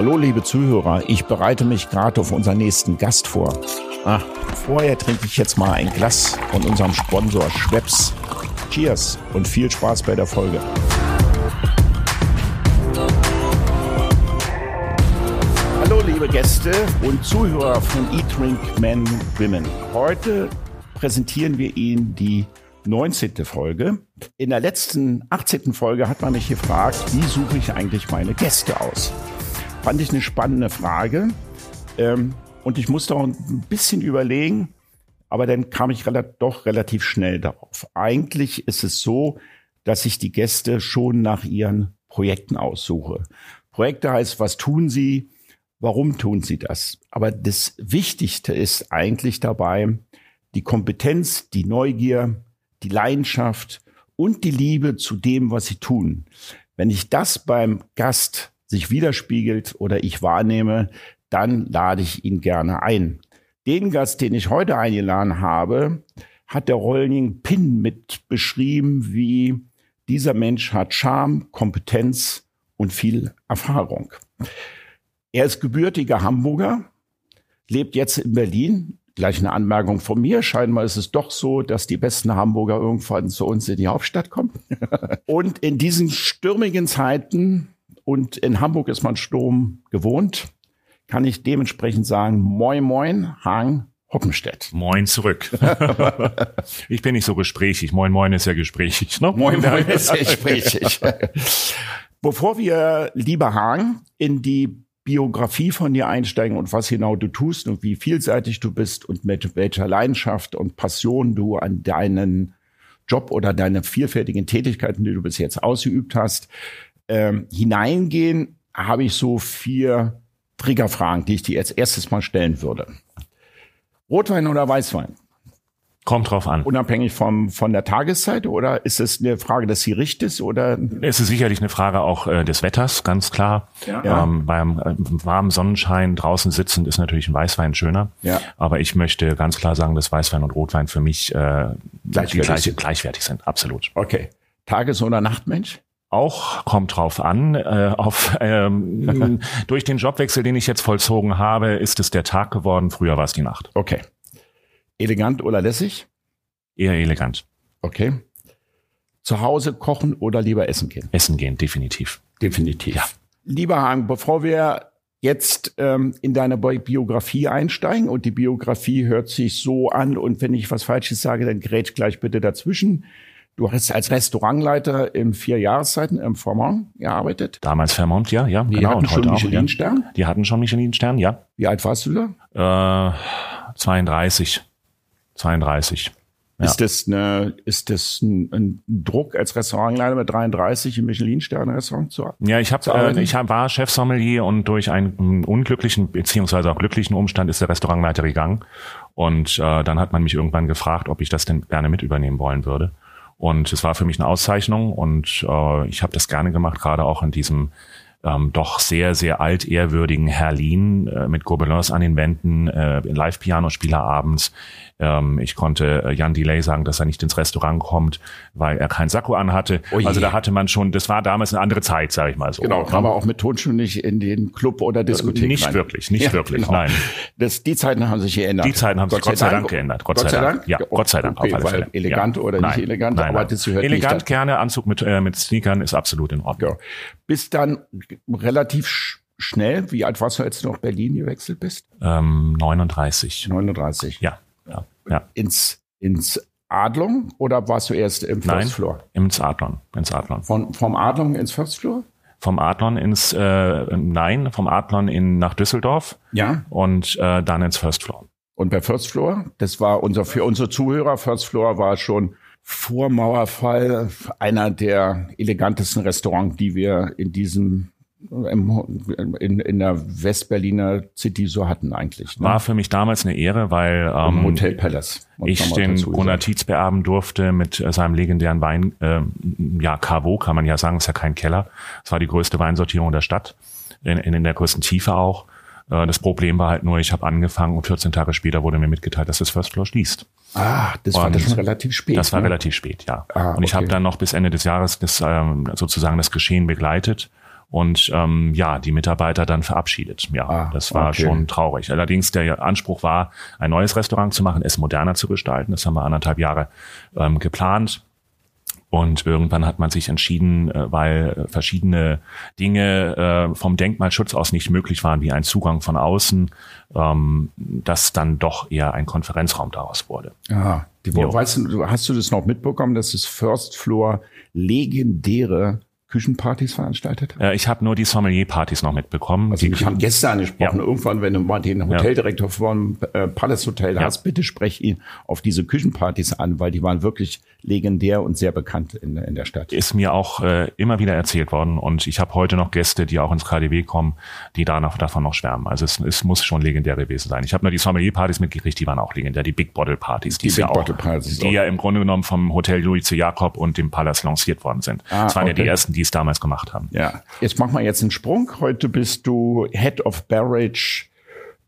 Hallo, liebe Zuhörer, ich bereite mich gerade auf unseren nächsten Gast vor. Ah, vorher trinke ich jetzt mal ein Glas von unserem Sponsor Schweppes. Cheers und viel Spaß bei der Folge. Hallo, liebe Gäste und Zuhörer von Eat Drink Men Women. Heute präsentieren wir Ihnen die 19. Folge. In der letzten 18. Folge hat man mich gefragt, wie suche ich eigentlich meine Gäste aus? Fand ich eine spannende Frage. Ähm, und ich musste auch ein bisschen überlegen, aber dann kam ich relativ, doch relativ schnell darauf. Eigentlich ist es so, dass ich die Gäste schon nach ihren Projekten aussuche. Projekte heißt, was tun sie? Warum tun sie das? Aber das Wichtigste ist eigentlich dabei die Kompetenz, die Neugier, die Leidenschaft und die Liebe zu dem, was sie tun. Wenn ich das beim Gast sich widerspiegelt oder ich wahrnehme, dann lade ich ihn gerne ein. Den Gast, den ich heute eingeladen habe, hat der Rolling Pin mit beschrieben, wie dieser Mensch hat Charme, Kompetenz und viel Erfahrung. Er ist gebürtiger Hamburger, lebt jetzt in Berlin. Gleich eine Anmerkung von mir. Scheinbar ist es doch so, dass die besten Hamburger irgendwann zu uns in die Hauptstadt kommen. und in diesen stürmigen Zeiten und in Hamburg ist man Sturm gewohnt, kann ich dementsprechend sagen, moin moin, Hang Hoppenstedt. Moin zurück. ich bin nicht so gesprächig. Moin moin ist ja gesprächig. Ne? Moin moin ist ja gesprächig. Bevor wir, lieber Hang, in die Biografie von dir einsteigen und was genau du tust und wie vielseitig du bist und mit welcher Leidenschaft und Passion du an deinen Job oder deine vielfältigen Tätigkeiten, die du bis jetzt ausgeübt hast, ähm, hineingehen, habe ich so vier Triggerfragen, die ich dir als erstes mal stellen würde. Rotwein oder Weißwein? Kommt drauf an. Unabhängig vom, von der Tageszeit oder ist es eine Frage des Gerichtes oder? Es ist sicherlich eine Frage auch äh, des Wetters, ganz klar. Ja. Ähm, beim äh, warmen Sonnenschein draußen sitzend ist natürlich ein Weißwein schöner. Ja. Aber ich möchte ganz klar sagen, dass Weißwein und Rotwein für mich äh, gleichwertig, gleich, sind. gleichwertig sind. Absolut. Okay. Tages- oder Nachtmensch? Auch kommt drauf an. Äh, auf, ähm, durch den Jobwechsel, den ich jetzt vollzogen habe, ist es der Tag geworden. Früher war es die Nacht. Okay. Elegant oder lässig? Eher elegant. Okay. Zu Hause kochen oder lieber essen gehen? Essen gehen, definitiv. Definitiv. Ja. Lieber Hang, bevor wir jetzt ähm, in deine Biografie einsteigen und die Biografie hört sich so an und wenn ich was Falsches sage, dann grätsch gleich bitte dazwischen. Du hast als Restaurantleiter in vier Jahreszeiten im Vermont gearbeitet. Damals Vermont, ja, ja. Die genau. hatten und schon Michelin-Stern? Ja. Die hatten schon Michelin-Stern, ja. Wie alt warst du da? Äh, 32. 32. Ja. Ist das, eine, ist das ein, ein Druck als Restaurantleiter mit 33 im Michelin-Sterne-Restaurant zu Ja, ich habe, äh, ich hab, war Chefsommelier und durch einen unglücklichen beziehungsweise auch glücklichen Umstand ist der Restaurantleiter gegangen und äh, dann hat man mich irgendwann gefragt, ob ich das denn gerne mit übernehmen wollen würde. Und es war für mich eine Auszeichnung und äh, ich habe das gerne gemacht, gerade auch in diesem ähm, doch sehr, sehr altehrwürdigen Herlin äh, mit Gobelins an den Wänden, äh, Live-Piano-Spieler abends, ähm, ich konnte äh, Jan Delay sagen, dass er nicht ins Restaurant kommt, weil er kein Sakko anhatte. Oh also da hatte man schon, das war damals eine andere Zeit, sage ich mal so. Genau, kam er auch mit Tonschuhen nicht in den Club oder Diskothek Nicht rein. wirklich, nicht ja, wirklich, genau. nein. Das, die Zeiten haben sich geändert. Die Zeiten haben Gott sich Gott sei Dank, Dank geändert. Gott, Gott sei Dank. Ja, Gott sei Dank. Okay, auf alle Fälle. elegant ja. oder nein, nicht elegant, nein, aber das gehört Elegant, nicht gerne, Anzug mit, äh, mit Sneakern ist absolut in Ordnung. Ja. Bis dann relativ schnell, wie alt warst du, als du nach Berlin gewechselt bist? Ähm, 39. 39. Ja ja, ja. ins, ins Adlung oder warst du erst im First Nein, Floor? Ins Adlon. Ins Adlon. Von, vom Adlon ins First Floor? Vom Adlon ins, äh, nein, vom Adlon in, nach Düsseldorf. Ja. Und äh, dann ins First Floor. Und bei First Floor, das war unser, für unsere Zuhörer, First Floor war schon vor Mauerfall einer der elegantesten Restaurants, die wir in diesem in, in der Westberliner City so hatten eigentlich. Ne? War für mich damals eine Ehre, weil ähm, Hotel Palace. Ich den Gunnar Tietz beerben durfte mit äh, seinem legendären Wein, äh, ja, Cavo kann man ja sagen, ist ja kein Keller. Es war die größte Weinsortierung der Stadt, in, in, in der größten Tiefe auch. Äh, das Problem war halt nur, ich habe angefangen und 14 Tage später wurde mir mitgeteilt, dass das First Floor schließt. Ah, das und war das schon relativ spät. Das war ne? relativ spät, ja. Ah, und ich okay. habe dann noch bis Ende des Jahres das, ähm, sozusagen das Geschehen begleitet und ähm, ja, die Mitarbeiter dann verabschiedet. Ja, ah, das war okay. schon traurig. Allerdings der Anspruch war, ein neues Restaurant zu machen, es moderner zu gestalten. Das haben wir anderthalb Jahre ähm, geplant. Und irgendwann hat man sich entschieden, äh, weil verschiedene Dinge äh, vom Denkmalschutz aus nicht möglich waren, wie ein Zugang von außen, ähm, dass dann doch eher ein Konferenzraum daraus wurde. Ah, die, weißt du, hast du das noch mitbekommen, dass das First Floor legendäre Küchenpartys veranstaltet? Äh, ich habe nur die Sommelier-Partys noch mitbekommen. Also ich habe gestern angesprochen, ja. irgendwann, wenn du mal den Hoteldirektor ja. vom äh, Palace Hotel ja. hast, bitte sprech ihn auf diese Küchenpartys an, weil die waren wirklich legendär und sehr bekannt in, in der Stadt. Ist mir auch äh, immer wieder erzählt worden und ich habe heute noch Gäste, die auch ins KDW kommen, die danach, davon noch schwärmen. Also es, es muss schon legendär gewesen sein. Ich habe nur die Sommelier-Partys mitgekriegt, die waren auch legendär. Die Big Bottle Partys, die, die, Big ja auch, die ja im Grunde genommen vom Hotel Louis Jakob und dem Palace lanciert worden sind. Ah, das waren okay. ja die ersten, die es damals gemacht haben. Ja, jetzt machen wir jetzt einen Sprung. Heute bist du Head of Beverage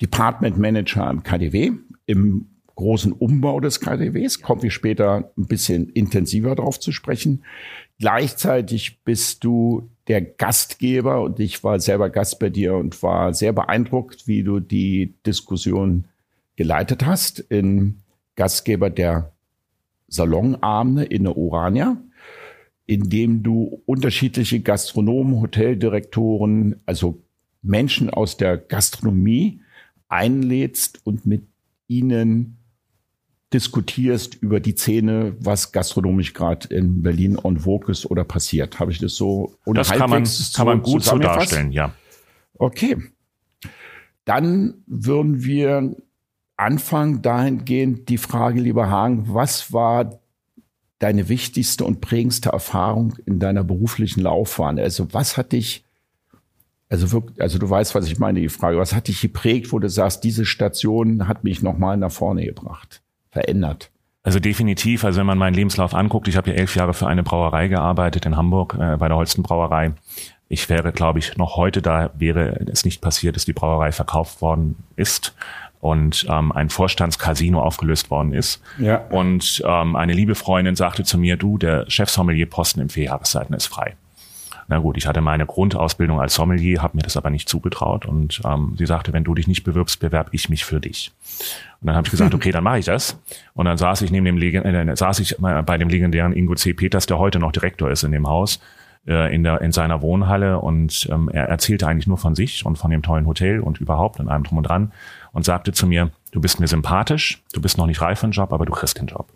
Department Manager im KDW, im großen Umbau des KDWs. Kommen wir später ein bisschen intensiver darauf zu sprechen. Gleichzeitig bist du der Gastgeber und ich war selber Gast bei dir und war sehr beeindruckt, wie du die Diskussion geleitet hast in Gastgeber der Salonabende in der Urania indem du unterschiedliche Gastronomen, Hoteldirektoren, also Menschen aus der Gastronomie einlädst und mit ihnen diskutierst über die Szene, was gastronomisch gerade in Berlin on vogue ist oder passiert. Habe ich das so Das kann man, kann man gut so darstellen, ja. Okay. Dann würden wir anfangen dahingehend die Frage, lieber Hagen, was war deine wichtigste und prägendste Erfahrung in deiner beruflichen Laufbahn? Also was hat dich, also wirklich, also du weißt, was ich meine, die Frage, was hat dich geprägt, wo du sagst, diese Station hat mich nochmal nach vorne gebracht, verändert? Also definitiv, also wenn man meinen Lebenslauf anguckt, ich habe ja elf Jahre für eine Brauerei gearbeitet in Hamburg, äh, bei der Holsten Brauerei. Ich wäre, glaube ich, noch heute da, wäre es nicht passiert, dass die Brauerei verkauft worden ist und ähm, ein Vorstandscasino aufgelöst worden ist. Ja. Und ähm, eine liebe Freundin sagte zu mir, du, der Chefsommelierposten im Vierjahreszeiten ist frei. Na gut, ich hatte meine Grundausbildung als Sommelier, habe mir das aber nicht zugetraut und ähm, sie sagte, wenn du dich nicht bewirbst, bewerb ich mich für dich. Und dann habe ich gesagt, okay, dann mache ich das. Und dann saß ich neben dem Legend äh, saß ich bei dem legendären Ingo C. Peters, der heute noch Direktor ist in dem Haus äh, in, der, in seiner Wohnhalle und ähm, er erzählte eigentlich nur von sich und von dem tollen Hotel und überhaupt und allem drum und dran und sagte zu mir, du bist mir sympathisch, du bist noch nicht reif für den Job, aber du kriegst den Job.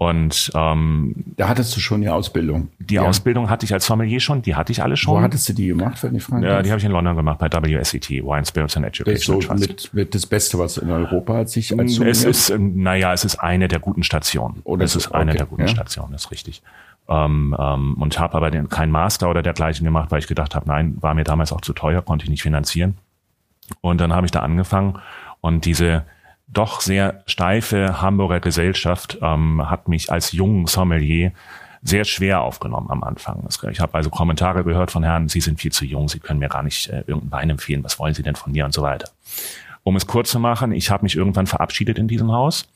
Und ähm, da hattest du schon die Ausbildung. Die ja. Ausbildung hatte ich als Sommelier schon, die hatte ich alle schon. Wo hattest du die gemacht, wenn ich fragen Ja, die habe ich in London gemacht bei WSET, Wine Spirits and Education. Das ist so mit, mit das Beste, was in Europa hat sich als Sommelier. Es ist, ähm, naja, es ist eine der guten Stationen. Oder es ist okay. eine der guten ja. Stationen, ist richtig. Ähm, ähm, und habe aber den, kein Master oder dergleichen gemacht, weil ich gedacht habe, nein, war mir damals auch zu teuer, konnte ich nicht finanzieren. Und dann habe ich da angefangen und diese doch sehr steife Hamburger Gesellschaft ähm, hat mich als jungen Sommelier sehr schwer aufgenommen am Anfang. Ich habe also Kommentare gehört von Herren, Sie sind viel zu jung, Sie können mir gar nicht äh, irgendein Wein empfehlen, was wollen Sie denn von mir und so weiter. Um es kurz zu machen, ich habe mich irgendwann verabschiedet in diesem Haus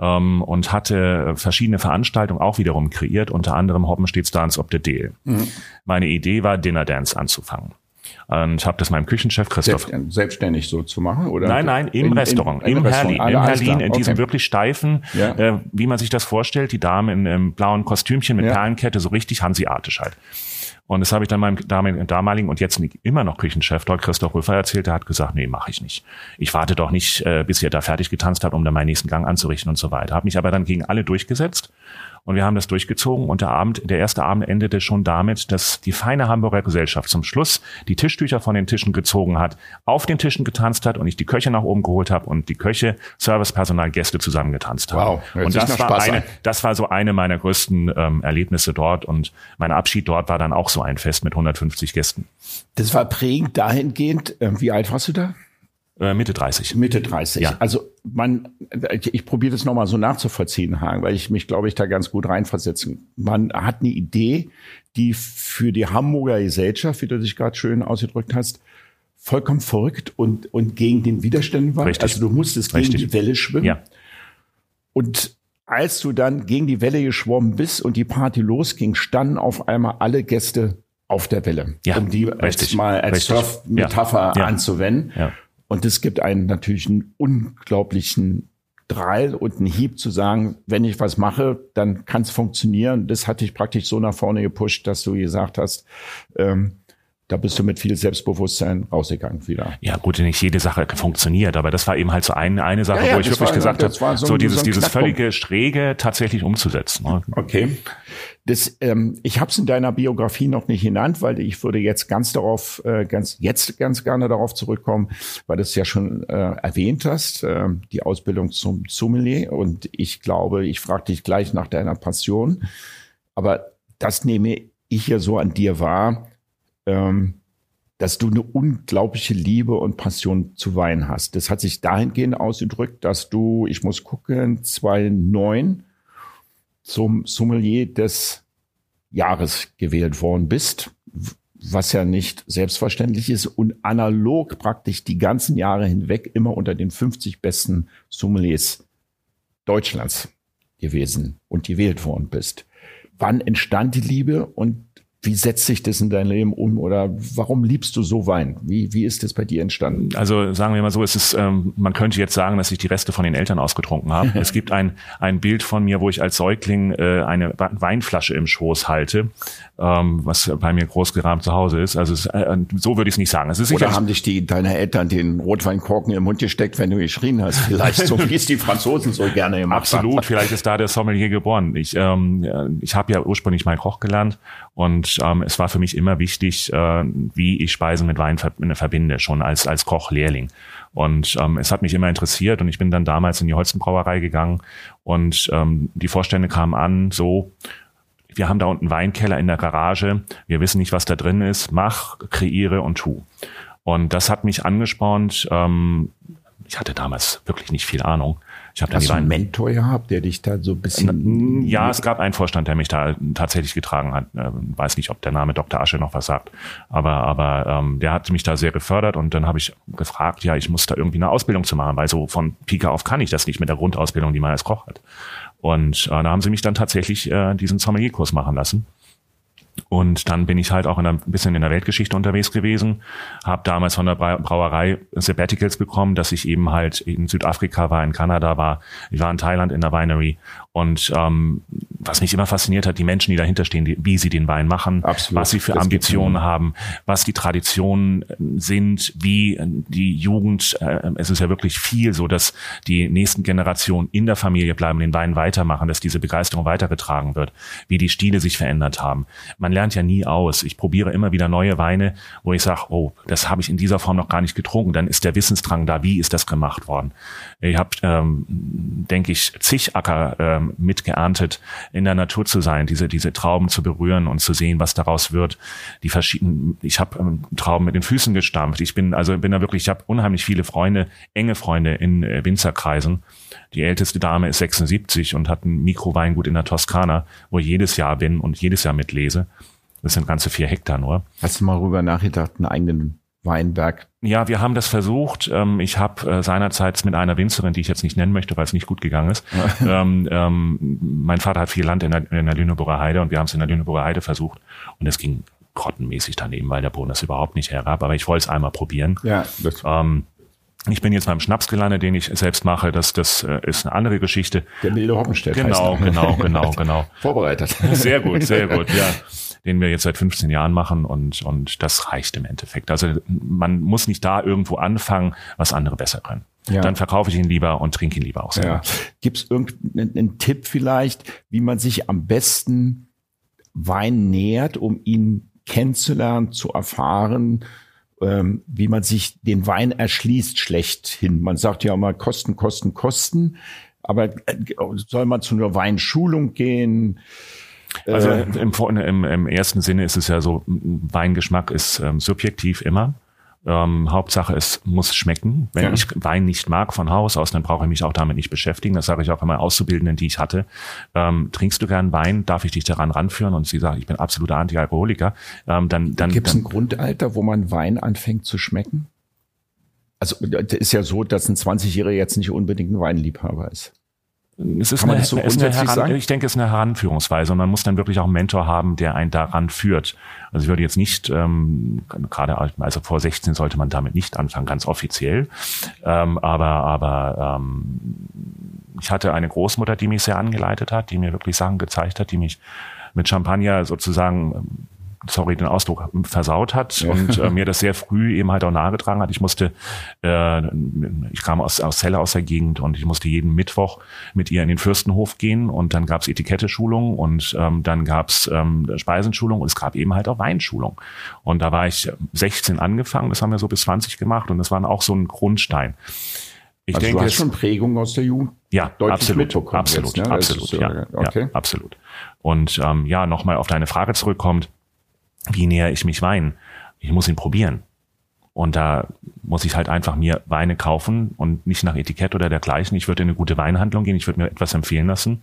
ähm, und hatte verschiedene Veranstaltungen auch wiederum kreiert, unter anderem Hoppenstedts Dance of the Deal. Mhm. Meine Idee war, Dinner Dance anzufangen. Und ich habe das meinem Küchenchef Christoph. Selbst, selbstständig so zu machen? Oder? Nein, nein, im in, Restaurant, in, im Restaurant. Herlin, im Herlin, in diesem wirklich steifen, ja. äh, wie man sich das vorstellt, die Dame in einem blauen Kostümchen mit ja. Perlenkette, so richtig hanseatisch halt. Und das habe ich dann meinem damaligen und jetzt immer noch Küchenchef dort Christoph Rüffer erzählt. Der hat gesagt, nee, mache ich nicht. Ich warte doch nicht, äh, bis ihr da fertig getanzt habt, um dann meinen nächsten Gang anzurichten und so weiter. Habe mich aber dann gegen alle durchgesetzt und wir haben das durchgezogen und der Abend, der erste Abend endete schon damit, dass die feine Hamburger Gesellschaft zum Schluss die Tischtücher von den Tischen gezogen hat, auf den Tischen getanzt hat und ich die Köche nach oben geholt habe und die Köche, Servicepersonal, Gäste zusammen getanzt haben. Wow, und das war eine, das war so eine meiner größten ähm, Erlebnisse dort und mein Abschied dort war dann auch so ein Fest mit 150 Gästen. Das war prägend dahingehend. Äh, wie alt warst du da? Äh, Mitte 30. Mitte 30. Ja. Also man, ich, ich probiere das nochmal so nachzuvollziehen, Hagen, weil ich mich, glaube ich, da ganz gut reinversetzen. Man hat eine Idee, die für die Hamburger Gesellschaft, wie du dich gerade schön ausgedrückt hast, vollkommen verrückt und, und gegen den Widerstand war. Richtig. Also du musstest gegen Richtig. die Welle schwimmen. Ja. Und als du dann gegen die Welle geschwommen bist und die Party losging, standen auf einmal alle Gäste auf der Welle, Ja, um die richtig, als mal als. Surf-Metapher Ja, ja. anzuwenden. Ja. Und es gibt einen natürlich einen unglaublichen Drall und einen Hieb zu sagen, wenn ich was mache, dann kann es funktionieren. Das hat dich praktisch so nach vorne gepusht, dass du gesagt hast, ähm, da bist du mit viel Selbstbewusstsein rausgegangen wieder. Ja, gut, nicht jede Sache funktioniert, aber das war eben halt so eine, eine Sache, Ja, ja, wo ich wirklich war- gesagt habe, so so, dieses, so dieses völlige Schräge tatsächlich umzusetzen. ne? Okay. Das, ähm, ich habe es in deiner Biografie noch nicht genannt, weil ich würde jetzt ganz darauf, äh, ganz jetzt ganz gerne darauf zurückkommen, weil du es ja schon äh, erwähnt hast, äh, die Ausbildung zum Sommelier. Und ich glaube, ich frage dich gleich nach deiner Passion. Aber das nehme ich ja so an dir wahr, ähm, dass du eine unglaubliche Liebe und Passion zu Wein hast. Das hat sich dahingehend ausgedrückt, dass du, ich muss gucken, 2009 zum Sommelier des Jahres gewählt worden bist, was ja nicht selbstverständlich ist und analog praktisch die ganzen Jahre hinweg immer unter den 50 besten Sommeliers Deutschlands gewesen und gewählt worden bist. Wann entstand die Liebe und wie setzt sich das in dein Leben um oder warum liebst du so Wein? Wie, wie ist das bei dir entstanden? Also sagen wir mal so, es ist, ähm, man könnte jetzt sagen, dass ich die Reste von den Eltern ausgetrunken habe. es gibt ein, ein Bild von mir, wo ich als Säugling äh, eine Weinflasche im Schoß halte, ähm, was bei mir groß gerahmt zu Hause ist. Also es, äh, so würde ich es nicht sagen. Es ist Oder haben dich die, deine Eltern den Rotweinkorken im Mund gesteckt, wenn du geschrien hast? Vielleicht so, wie es die Franzosen so gerne gemacht Absolut, vielleicht ist da der Sommelier geboren. Ich, ähm, äh, ich habe ja ursprünglich mal Koch gelernt und ähm, es war für mich immer wichtig, äh, wie ich Speisen mit Wein ver verbinde, schon als, als Kochlehrling. Und ähm, es hat mich immer interessiert und ich bin dann damals in die Holzenbrauerei gegangen und ähm, die Vorstände kamen an, so, wir haben da unten einen Weinkeller in der Garage, wir wissen nicht, was da drin ist, mach, kreiere und tu. Und das hat mich angespornt. Ähm, ich hatte damals wirklich nicht viel Ahnung. Ich habe dann Hast du einen Mentor gehabt, der dich da so ein bisschen... ja, es gab einen Vorstand, der mich da tatsächlich getragen hat. Ähm, weiß nicht, ob der Name Dr. Asche noch was sagt. Aber, aber ähm, der hat mich da sehr gefördert und dann habe ich gefragt, ja, ich muss da irgendwie eine Ausbildung zu machen, weil so von Pika auf kann ich das nicht mit der Grundausbildung, die man als Koch hat. Und äh, da haben sie mich dann tatsächlich äh, diesen Sommelierkurs machen lassen. Und dann bin ich halt auch in ein bisschen in der Weltgeschichte unterwegs gewesen, habe damals von der Brau- Brauerei Sabbaticals bekommen, dass ich eben halt in Südafrika war, in Kanada war, ich war in Thailand in der Winery. Und ähm, was mich immer fasziniert hat, die Menschen, die dahinter stehen, die, wie sie den Wein machen, Absolut. was sie für Ambitionen haben, was die Traditionen sind, wie die Jugend, äh, es ist ja wirklich viel so, dass die nächsten Generationen in der Familie bleiben, den Wein weitermachen, dass diese Begeisterung weitergetragen wird, wie die Stile sich verändert haben. Man lernt ja nie aus. Ich probiere immer wieder neue Weine, wo ich sage, oh, das habe ich in dieser Form noch gar nicht getrunken. Dann ist der Wissensdrang da, wie ist das gemacht worden. Ich habe, ähm, denke ich, zig Acker ähm, mitgeerntet, in der Natur zu sein, diese, diese Trauben zu berühren und zu sehen, was daraus wird. Die verschiedenen, ich habe ähm, Trauben mit den Füßen gestampft. Ich bin also bin da wirklich, ich habe unheimlich viele Freunde, enge Freunde in äh, Winzerkreisen. Die älteste Dame ist 76 und hat ein Mikroweingut in der Toskana, wo ich jedes Jahr bin und jedes Jahr mitlese. Das sind ganze vier Hektar nur. Hast du mal rüber nachgedacht, einen eigenen Weinberg? Ja, wir haben das versucht. Ähm, Ich habe äh, seinerzeit mit einer Winzerin, die ich jetzt nicht nennen möchte, weil es nicht gut gegangen ist. ähm, ähm, mein Vater hat viel Land in der, in der Lüneburger Heide und wir haben es in der Lüneburger Heide versucht. Und es ging grottenmäßig daneben, weil der Boden das überhaupt nicht hergab. Aber ich wollte es einmal probieren. Ja, das Ähm, ich bin jetzt beim Schnaps gelandet, den ich selbst mache. Das, das äh, ist eine andere Geschichte. der milde Hoppenstedt Genau, heißt er. genau, genau, genau. Vorbereitet. Sehr gut, sehr gut, ja. Den wir jetzt seit 15 Jahren machen und, und das reicht im Endeffekt. Also man muss nicht da irgendwo anfangen, was andere besser können. Ja. Dann verkaufe ich ihn lieber und trinke ihn lieber auch selber. Ja. Gibt es irgendeinen einen Tipp vielleicht, wie man sich am besten Wein nähert, um ihn kennenzulernen, zu erfahren, ähm, wie man sich den Wein erschließt schlechthin? Man sagt ja immer Kosten, Kosten, Kosten. Aber äh, soll man zu einer Weinschulung gehen? Also Äh, im, im, im ersten Sinne ist es ja so, Weingeschmack ist ähm, subjektiv immer. Ähm, Hauptsache, es muss schmecken. Wenn Ja. ich Wein nicht mag von Haus aus, dann brauche ich mich auch damit nicht beschäftigen. Das sage ich auch immer Auszubildenden, die ich hatte. Ähm, trinkst du gern Wein? Darf ich dich daran ranführen? Und sie sagt, ich bin absoluter Antialkoholiker. Ähm, dann, dann, Gibt es ein Grundalter, wo man Wein anfängt zu schmecken? Also das ist ja so, dass ein 20-Jähriger jetzt nicht unbedingt ein Weinliebhaber ist. Es ist, eine, so ist eine Heran, ich denke, es ist eine Heranführungsweise und man muss dann wirklich auch einen Mentor haben, der einen daran führt. Also ich würde jetzt nicht, ähm, gerade also vor 16 sollte man damit nicht anfangen, ganz offiziell. Ähm, aber aber ähm, ich hatte eine Großmutter, die mich sehr angeleitet hat, die mir wirklich Sachen gezeigt hat, die mich mit Champagner sozusagen sorry den Ausdruck, versaut hat ja. und äh, mir das sehr früh eben halt auch nahegetragen hat. Ich musste, äh, ich kam aus, aus Celle aus der Gegend und ich musste jeden Mittwoch mit ihr in den Fürstenhof gehen und dann gab's Etikette-Schulung und ähm, dann gab's ähm, Speisenschulung und es gab eben halt auch Weinschulung. Und da war ich 16 angefangen, das haben wir so bis 20 gemacht und das war auch so ein Grundstein. Ich also denke, du hast schon Prägung aus der Jugend ja, absolut, absolut, jetzt, ne? absolut, ja, okay. ja, absolut. Und ähm, ja, nochmal auf deine Frage zurückkommt, wie näher ich mich Wein? Ich muss ihn probieren. Und da muss ich halt einfach mir Weine kaufen und nicht nach Etikett oder dergleichen. Ich würde in eine gute Weinhandlung gehen, ich würde mir etwas empfehlen lassen.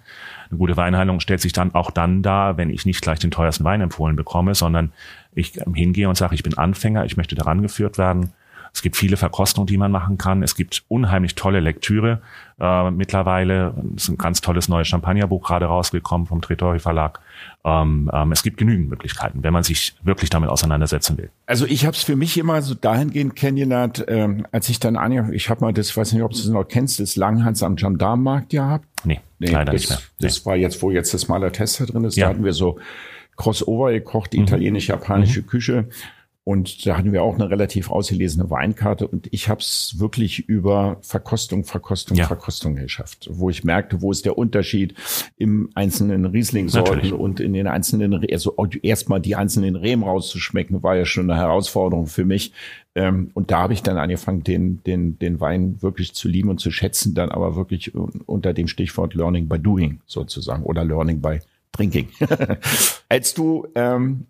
Eine gute Weinhandlung stellt sich dann auch dann dar, wenn ich nicht gleich den teuersten Wein empfohlen bekomme, sondern ich hingehe und sage, ich bin Anfänger, ich möchte daran geführt werden es gibt viele Verkostungen, die man machen kann. Es gibt unheimlich tolle Lektüre äh, mittlerweile. Es ist ein ganz tolles neues Champagnerbuch gerade rausgekommen vom Tretori Verlag. Ähm, ähm, es gibt genügend Möglichkeiten, wenn man sich wirklich damit auseinandersetzen will. Also ich habe es für mich immer so dahingehend kennengelernt, ähm, als ich dann an, ich habe mal das, weiß nicht, ob du es noch kennst, das Langhans am Gendarmenmarkt gehabt. Nee, nee leider das, nicht mehr. Nee. Das war jetzt, wo jetzt das Maler Tester drin ist. Ja. Da hatten wir so Crossover gekocht, mhm. italienisch-japanische mhm. Küche. Und da hatten wir auch eine relativ ausgelesene Weinkarte und ich habe es wirklich über Verkostung, Verkostung, ja. Verkostung geschafft, wo ich merkte, wo ist der Unterschied im einzelnen Riesling-Sorten und in den einzelnen, also erstmal die einzelnen Rehm rauszuschmecken, war ja schon eine Herausforderung für mich. Ähm, und da habe ich dann angefangen, den, den, den Wein wirklich zu lieben und zu schätzen, dann aber wirklich unter dem Stichwort Learning by Doing sozusagen oder Learning by Drinking. Als du ähm,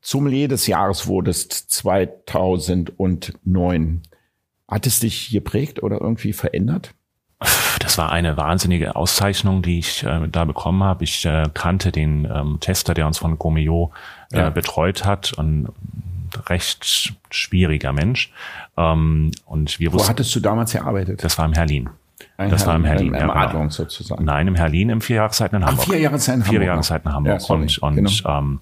Sommelier des Jahres wurdest 2009. Hat es dich geprägt oder irgendwie verändert? Das war eine wahnsinnige Auszeichnung, die ich äh, da bekommen habe. Ich äh, kannte den ähm, Tester, der uns von Gomeo äh, ja. betreut hat, ein recht schwieriger Mensch. Ähm, und wir Wo wussten, hattest du damals gearbeitet? Das war im Herlin. Ein das Herlin, war im Herlin. Im, im ja, Adlung sozusagen. Nein, im Herlin im Vierjahreszeiten in Hamburg. Ach, vier Jahreszeiten in Hamburg. Vier Jahreszeiten in Hamburg. Ja, und und genau. ähm,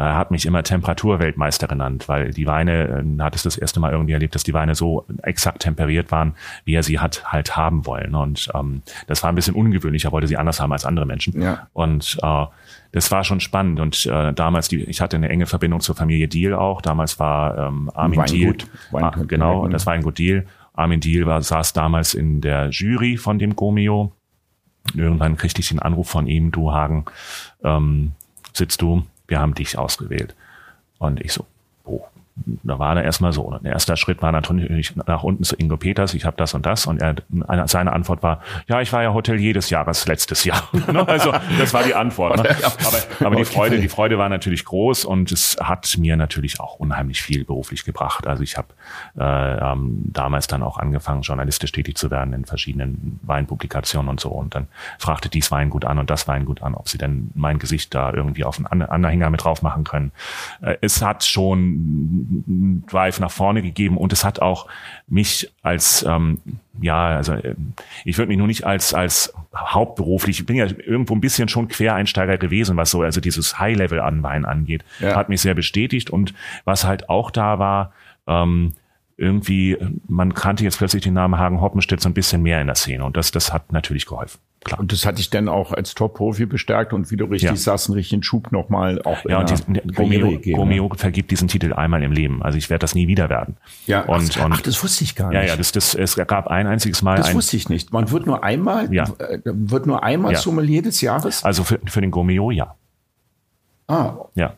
hat mich immer Temperaturweltmeister genannt, weil die Weine, äh, hat es das erste Mal irgendwie erlebt, dass die Weine so exakt temperiert waren, wie er sie hat halt haben wollen. Und ähm, das war ein bisschen ungewöhnlich, er wollte sie anders haben als andere Menschen. Ja. Und äh, das war schon spannend. Und äh, damals, die, ich hatte eine enge Verbindung zur Familie Deal auch. Damals war ähm, Armin Weingut. Deal, Weingut, ah, genau, und das Weingut Deal. Armin Deal war, saß damals in der Jury von dem Gomeo. Irgendwann kriegte ich den Anruf von ihm, du Hagen, ähm, sitzt du wir haben dich ausgewählt. Und ich so, oh, da war er erstmal so. Der erste Schritt war natürlich nach unten zu Ingo Peters, ich habe das und das. Und er, eine, seine Antwort war, ja, ich war ja Hotelier des Jahres letztes Jahr. Ne? also das war die Antwort. Ne? Aber, aber die Freude, die Freude war natürlich groß und es hat mir natürlich auch unheimlich viel beruflich gebracht. Also ich habe äh, ähm, damals dann auch angefangen, journalistisch tätig zu werden in verschiedenen Weinpublikationen und so. Und dann fragte dies Weingut an und das Weingut an, ob sie denn mein Gesicht da irgendwie auf einen Anhänger mit drauf machen können. Äh, es hat schon Drive nach vorne gegeben und es hat auch mich als ähm, ja, also äh, ich würde mich nur nicht als als hauptberuflich, ich bin ja irgendwo ein bisschen schon Quereinsteiger gewesen, was so also dieses High-Level an Wein angeht, ja. hat mich sehr bestätigt und was halt auch da war, ähm, irgendwie, man kannte jetzt plötzlich den Namen Hagen Hoppenstedt so ein bisschen mehr in der Szene und das, das hat natürlich geholfen. Klar. Und das hat dich dann auch als Top-Profi bestärkt und wie du richtig ja. sagst, einen richtigen Schub nochmal auch ja, und die, Gomeo, gegeben, Gomeo ne? vergibt diesen Titel einmal im Leben. Also ich werde das nie wieder werden. Ja, und, ach, und, ach, das wusste ich gar nicht. Ja, ja, das, das, es gab ein einziges Mal. Das ein, wusste ich nicht. Man wird nur einmal, ja. Äh, wird nur einmal ja. Sommelier des Jahres? Also für, für den Gomeo, ja. Ah. Ja.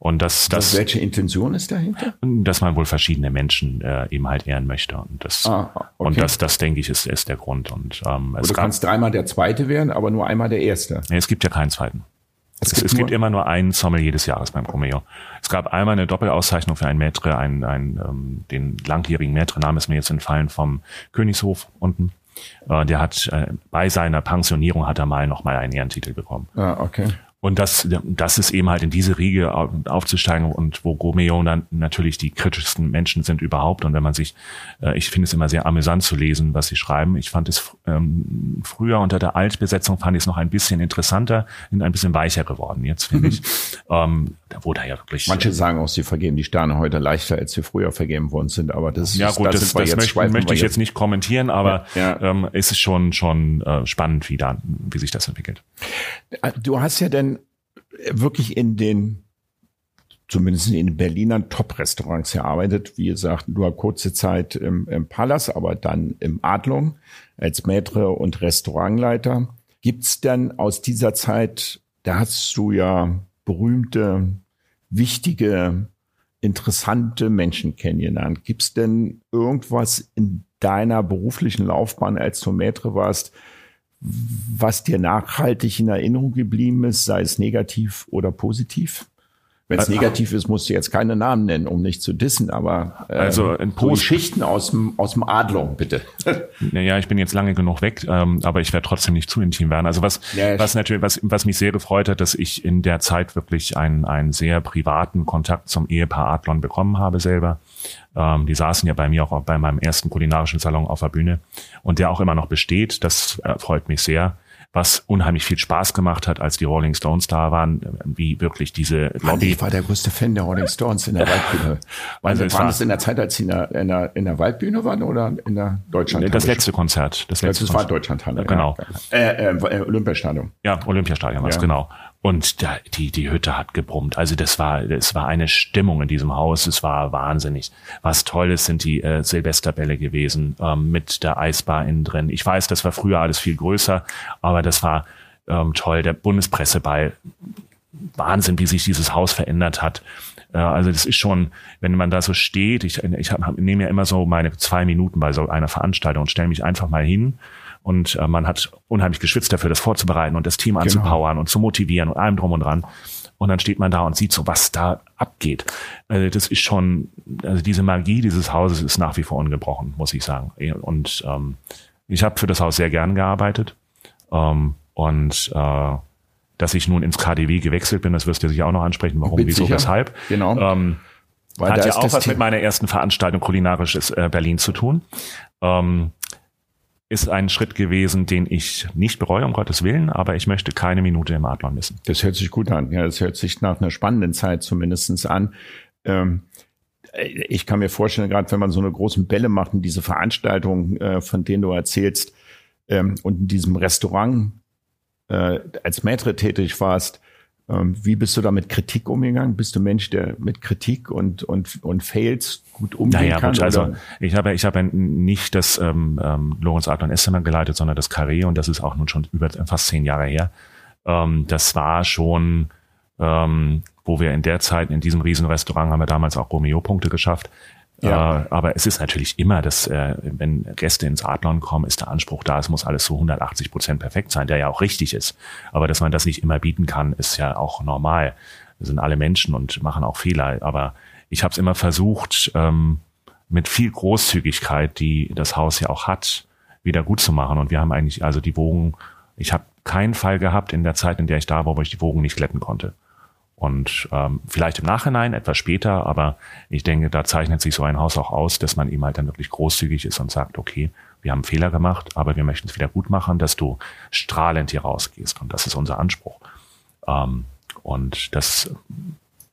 Und das, das, das welche Intention ist dahinter? Dass man wohl verschiedene Menschen äh, eben halt ehren möchte und das ah, okay. und das, das denke ich ist, ist der Grund und ähm, es du gab, kannst dreimal der Zweite werden, aber nur einmal der Erste. Nee, es gibt ja keinen Zweiten. Es, es, gibt, es gibt, immer nur einen Sommelier des Jahres beim Romeo. Es gab einmal eine Doppelauszeichnung für einen Maitre, einen, einen ähm, den langjährigen Maitre, Name ist mir jetzt entfallen, vom Königshof unten. Äh, der hat äh, bei seiner Pensionierung hat er mal noch mal einen Ehrentitel bekommen. Ah, okay. Und das, das ist eben halt in diese Riege aufzusteigen und wo Romeo dann natürlich die kritischsten Menschen sind überhaupt. Und wenn man sich, äh, ich finde es immer sehr amüsant zu lesen, was sie schreiben. Ich fand es ähm, früher unter der Altbesetzung fand ich es noch ein bisschen interessanter, ein bisschen weicher geworden. Jetzt finde ich, ähm, da wurde ja wirklich. Manche sagen auch, sie vergeben die Sterne heute leichter, als sie früher vergeben worden sind. Aber das ja gut, das, das, das möchte, möchte ich jetzt nicht kommentieren, aber ja, ja. Ähm, ist es schon schon äh, spannend, wie da, wie sich das entwickelt. Du hast ja denn wirklich in den zumindest in den Berliner Top-Restaurants gearbeitet. Wie gesagt, nur kurze Zeit im, im Palace, aber dann im Adlung als Maitre und Restaurantleiter. Gibt's denn aus dieser Zeit, da hast du ja berühmte, wichtige, interessante Menschen kennengelernt. Gibt's denn irgendwas in deiner beruflichen Laufbahn, als du Maitre warst, was dir nachhaltig in Erinnerung geblieben ist, sei es negativ oder positiv? Wenn es negativ ist, musst du jetzt keine Namen nennen, um nicht zu dissen, aber äh, also in so Geschichten aus dem, aus dem Adlung, bitte. Naja, ich bin jetzt lange genug weg, ähm, aber ich werde trotzdem nicht zu intim werden. Also was, ja, was natürlich, was, was mich sehr gefreut hat, dass ich in der Zeit wirklich einen, einen sehr privaten Kontakt zum Ehepaar Adlon bekommen habe selber. Ähm, die saßen ja bei mir auch bei meinem ersten kulinarischen Salon auf der Bühne und der auch immer noch besteht. Das äh, freut mich sehr was unheimlich viel Spaß gemacht hat, als die Rolling Stones da waren, wie wirklich diese Lobby. Ich war der größte Fan der Rolling Stones in der Waldbühne. Also waren das in der Zeit, als sie in der, in der, in der Waldbühne waren oder in der Deutschlandhalle? Das letzte Konzert. Das, letzte das war Deutschlandhalle. Genau. Ja. Äh, äh, Olympiastadion. Ja, Olympiastadion war ja. genau. Und da, die, die Hütte hat gebrummt. Also das war, das war eine Stimmung in diesem Haus. Es war wahnsinnig. Was Tolles sind die äh, Silvesterbälle gewesen ähm, mit der Eisbar innen drin. Ich weiß, das war früher alles viel größer, aber das war ähm, toll. Der Bundespresseball. Wahnsinn, wie sich dieses Haus verändert hat. Äh, also das ist schon, wenn man da so steht, ich, ich nehme ja immer so meine zwei Minuten bei so einer Veranstaltung und stelle mich einfach mal hin und äh, man hat unheimlich geschwitzt dafür, das vorzubereiten und das Team genau. anzupowern genau. und zu motivieren und allem drum und dran. Und dann steht man da und sieht so, was da abgeht. Also das ist schon, also diese Magie dieses Hauses ist nach wie vor ungebrochen, muss ich sagen. Und ähm, ich habe für das Haus sehr gern gearbeitet. Ähm, und äh, dass ich nun ins KDW gewechselt bin, das wirst du sicher auch noch ansprechen, warum, wieso, sicher. weshalb. Genau. Ähm, Weil hat ja auch was mit meiner ersten Veranstaltung kulinarisches äh, Berlin zu tun. Ähm, ist ein Schritt gewesen, den ich nicht bereue, um Gottes Willen, aber ich möchte keine Minute im Adlon missen. Das hört sich gut an. Ja, das hört sich nach einer spannenden Zeit zumindestens an. Ähm, ich kann mir vorstellen, gerade wenn man so eine großen Bälle macht und diese Veranstaltungen, äh, von denen du erzählst, ähm, und in diesem Restaurant äh, als Maitre tätig warst, wie bist du da mit Kritik umgegangen? Bist du Mensch, der mit Kritik und und und Fails gut umgehen naja, kann? Gut, also ich habe ich habe nicht das ähm, ähm, Lorenz Adlon Essener geleitet, sondern das Carré und das ist auch nun schon über fast zehn Jahre her. Ähm, das war schon, ähm, wo wir in der Zeit in diesem Riesenrestaurant haben wir damals auch Romeo-Punkte geschafft. Ja. Äh, aber es ist natürlich immer, dass äh, wenn Gäste ins Adlon kommen, ist der Anspruch da, es muss alles so 180 Prozent perfekt sein, der ja auch richtig ist. Aber dass man das nicht immer bieten kann, ist ja auch normal. Wir sind alle Menschen und machen auch Fehler. Aber ich habe es immer versucht, ähm, mit viel Großzügigkeit, die das Haus ja auch hat, wieder gut zu machen. Und wir haben eigentlich, also die Wogen, ich habe keinen Fall gehabt in der Zeit, in der ich da war, wo ich die Wogen nicht glätten konnte. Und ähm, vielleicht im Nachhinein, etwas später, aber ich denke, da zeichnet sich so ein Haus auch aus, dass man eben halt dann wirklich großzügig ist und sagt, okay, wir haben Fehler gemacht, aber wir möchten es wieder gut machen, dass du strahlend hier rausgehst. Und das ist unser Anspruch. Ähm, und das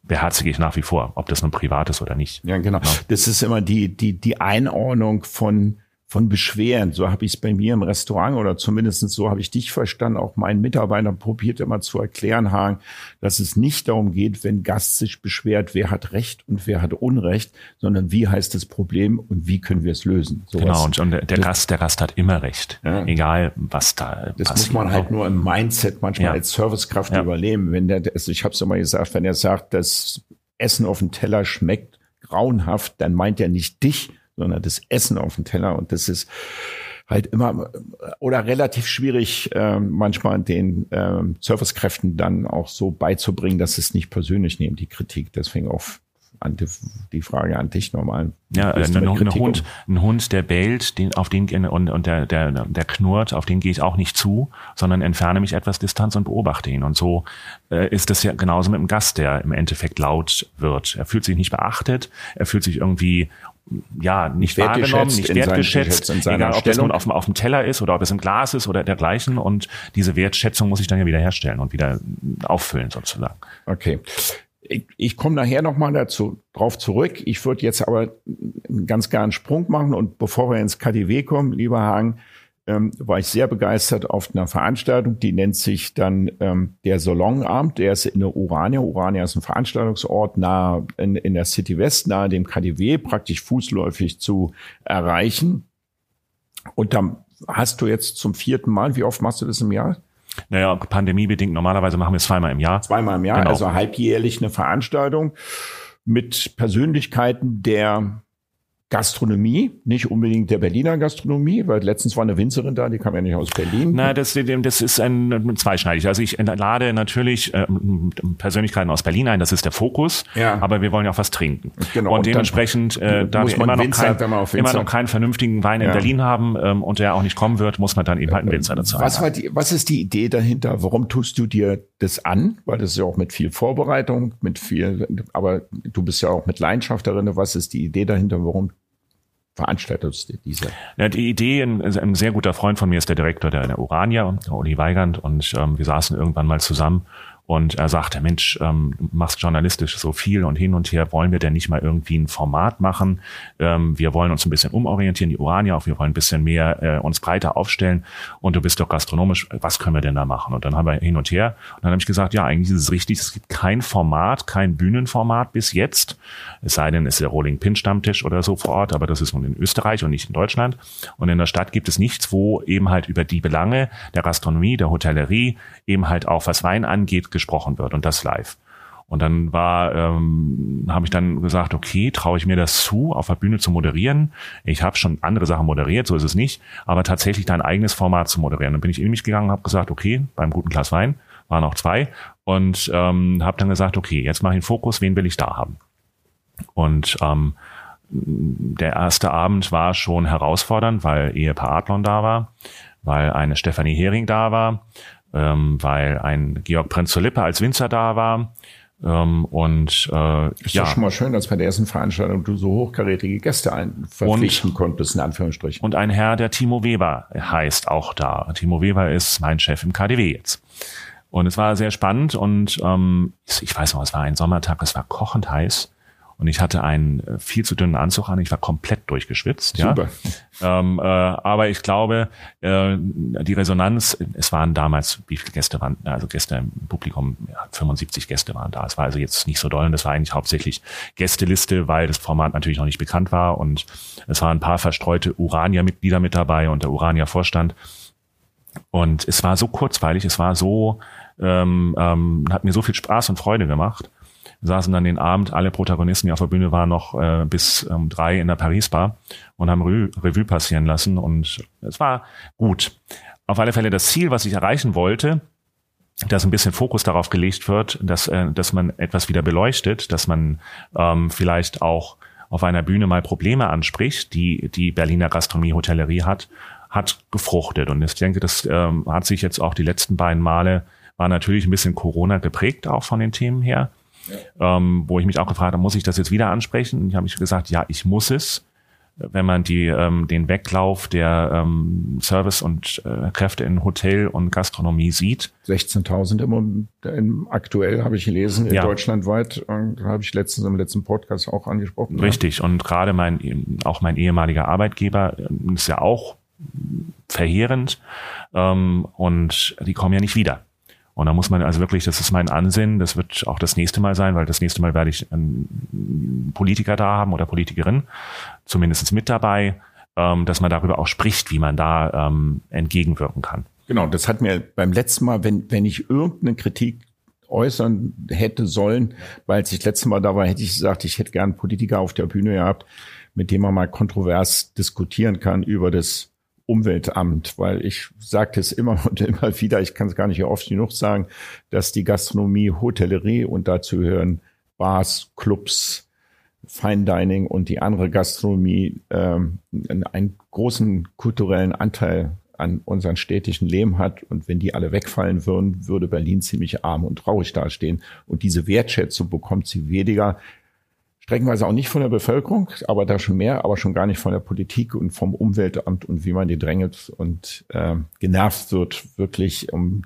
beherzige ich nach wie vor, ob das nun privat ist oder nicht. Ja, genau. Das ist immer die, die, die Einordnung von von Beschweren. So habe ich es bei mir im Restaurant oder zumindest so habe ich dich verstanden, auch meinen Mitarbeitern probiert immer zu erklären, Hagen, dass es nicht darum geht, wenn Gast sich beschwert, wer hat Recht und wer hat Unrecht, sondern wie heißt das Problem und wie können wir es lösen. So genau, und, und der, der Gast, der Gast hat immer Recht, ja. egal was da Das passiert. muss man halt nur im Mindset manchmal ja. als Servicekraft ja. überleben. Wenn der, also ich habe es immer gesagt, wenn er sagt, das Essen auf dem Teller schmeckt grauenhaft, dann meint er nicht dich, sondern das Essen auf dem Teller. Und das ist halt immer oder relativ schwierig, äh, manchmal den äh, Servicekräften dann auch so beizubringen, dass es nicht persönlich nehmen, die Kritik. Deswegen auch die Frage an dich nochmal. Ja, ein, ein, ein, Hund, ein Hund, der bellt, den, auf den und, und der, der, der knurrt, auf den gehe ich auch nicht zu, sondern entferne mich etwas Distanz und beobachte ihn. Und so äh, ist es ja genauso mit dem Gast, der im Endeffekt laut wird. Er fühlt sich nicht beachtet, er fühlt sich irgendwie ja, nicht wahrgenommen, nicht wertgeschätzt, egal ob das nun auf dem, auf dem Teller ist oder ob es im Glas ist oder dergleichen. Und diese Wertschätzung muss ich dann ja wieder herstellen und wieder auffüllen sozusagen. Okay. Ich, ich komme nachher nochmal dazu drauf zurück. Ich würde jetzt aber einen ganz gern Sprung machen und bevor wir ins KDW kommen, lieber Hagen, ähm, war ich sehr begeistert auf einer Veranstaltung, die nennt sich dann ähm, der Salonabend. Der ist in der Urania. Urania ist ein Veranstaltungsort nahe in, in der City West, nahe dem KDW, praktisch fußläufig zu erreichen. Und dann hast du jetzt zum vierten Mal, wie oft machst du das im Jahr? Naja, pandemiebedingt, normalerweise machen wir es zweimal im Jahr. Zweimal im Jahr, genau. also halbjährlich eine Veranstaltung mit Persönlichkeiten der Gastronomie, nicht unbedingt der Berliner Gastronomie, weil letztens war eine Winzerin da, die kam ja nicht aus Berlin. Na, das, das ist ein zweischneidig. Also ich lade natürlich äh, Persönlichkeiten aus Berlin ein, das ist der Fokus, ja. aber wir wollen ja auch was trinken. Genau. Und, und dementsprechend, äh, da wir immer noch, kein, immer noch keinen vernünftigen Wein in ja. Berlin haben ähm, und der auch nicht kommen wird, muss man dann eben halt einen Winzer dazu was, war die, was ist die Idee dahinter? Warum tust du dir das an? Weil das ist ja auch mit viel Vorbereitung, mit viel, aber du bist ja auch mit Leidenschaft darin. Was ist die Idee dahinter? Warum veranstaltest diese? Ja, die Idee, ein, ein, sehr guter Freund von mir ist der Direktor der, der Urania, der Uli Weigand, und ähm, wir saßen irgendwann mal zusammen und er sagte, Mensch, ähm, machst journalistisch so viel und hin und her, wollen wir denn nicht mal irgendwie ein Format machen? Ähm, wir wollen uns ein bisschen umorientieren, die Urania auch, wir wollen ein bisschen mehr äh, uns breiter aufstellen und du bist doch gastronomisch, was können wir denn da machen? Und dann haben wir hin und her und dann habe ich gesagt, ja, eigentlich ist es richtig, es gibt kein Format, kein Bühnenformat bis jetzt, es sei denn, es ist der Rolling Pin Stammtisch oder so vor Ort, aber das ist nun in Österreich und nicht in Deutschland. Und in der Stadt gibt es nichts, wo eben halt über die Belange der Gastronomie, der Hotellerie, eben halt auch was Wein angeht, gesprochen wird und das live. Und dann war, ähm, habe ich dann gesagt, okay, traue ich mir das zu, auf der Bühne zu moderieren. Ich habe schon andere Sachen moderiert, so ist es nicht, aber tatsächlich dein eigenes Format zu moderieren. Dann bin ich in mich gegangen, habe gesagt, okay, beim guten Glas Wein waren auch zwei und ähm, habe dann gesagt, okay, jetzt mache ich den Fokus, wen will ich da haben? Und ähm, der erste Abend war schon herausfordernd, weil Ehepaar Adlon da war, weil eine Stefanie Hering da war, ähm, weil ein Georg Prinz zur Lippe als Winzer da war. Ähm, und äh, ist ja schon mal schön, dass bei der ersten Veranstaltung du so hochkarätige Gäste ein verpflichten und, konntest, in Anführungsstrichen. Und ein Herr, der Timo Weber heißt, auch da. Timo Weber ist mein Chef im KDW jetzt. Und es war sehr spannend und ähm, ich weiß noch, es war ein Sommertag, es war kochend heiß und ich hatte einen äh, viel zu dünnen Anzug an. Ich war komplett durchgeschwitzt. Super. Ja. Ähm, äh, aber ich glaube, äh, die Resonanz, es waren damals, wie viele Gäste waren, also Gäste im Publikum, ja, 75 Gäste waren da. Es war also jetzt nicht so doll und das war eigentlich hauptsächlich Gästeliste, weil das Format natürlich noch nicht bekannt war und es waren ein paar verstreute Urania-Mitglieder mit dabei und der Urania-Vorstand. Und es war so kurzweilig, es war so, ähm, ähm, hat mir so viel Spaß und Freude gemacht saßen dann den Abend, alle Protagonisten, die auf der Bühne waren, noch äh, bis um ähm, drei in der Paris-Bar und haben Re Revue passieren lassen und es war gut. Auf alle Fälle das Ziel, was ich erreichen wollte, dass ein bisschen Fokus darauf gelegt wird, dass, äh, dass man etwas wieder beleuchtet, dass man ähm, vielleicht auch auf einer Bühne mal Probleme anspricht, die die Berliner Gastronomie-Hotellerie hat, hat gefruchtet. Und ich denke, das ähm, hat sich jetzt auch die letzten beiden Male, war natürlich ein bisschen Corona geprägt, auch von den Themen her. Ähm, wo ich mich auch gefragt habe, muss ich das jetzt wieder ansprechen? Und ich habe mich gesagt, ja, ich muss es. Wenn man die, ähm, den Weglauf der ähm, Service- und äh, Kräfte in Hotel und Gastronomie sieht. 16.000 im, im aktuell habe ich gelesen, ja. deutschlandweit. Und habe ich letztens im letzten Podcast auch angesprochen. Richtig. Ja. Und gerade mein, auch mein ehemaliger Arbeitgeber äh, ist ja auch verheerend. Ähm, und die kommen ja nicht wieder. Und da muss man also wirklich, das ist mein Ansinnen, das wird auch das nächste Mal sein, weil das nächste Mal werde ich einen Politiker da haben oder Politikerin, zumindest mit dabei, ähm, dass man darüber auch spricht, wie man da ähm, entgegenwirken kann. Genau, das hat mir beim letzten Mal, wenn, wenn ich irgendeine Kritik äußern hätte sollen, weil als ich letztes Mal da war, hätte ich gesagt, ich hätte gern Politiker auf der Bühne gehabt, mit dem man mal kontrovers diskutieren kann über das Umweltamt, weil ich sagte es immer und immer wieder, ich kann es gar nicht oft genug sagen, dass die Gastronomie, Hotellerie und dazu gehören Bars, Clubs, Fine Dining und die andere Gastronomie ähm, einen großen kulturellen Anteil an unseren städtischen Leben hat. Und wenn die alle wegfallen würden, würde Berlin ziemlich arm und traurig dastehen. Und diese Wertschätzung bekommt sie weniger, streckenweise auch nicht von der Bevölkerung, aber da schon mehr, aber schon gar nicht von der Politik und vom Umweltamt und wie man die drängelt und äh, genervt wird, wirklich um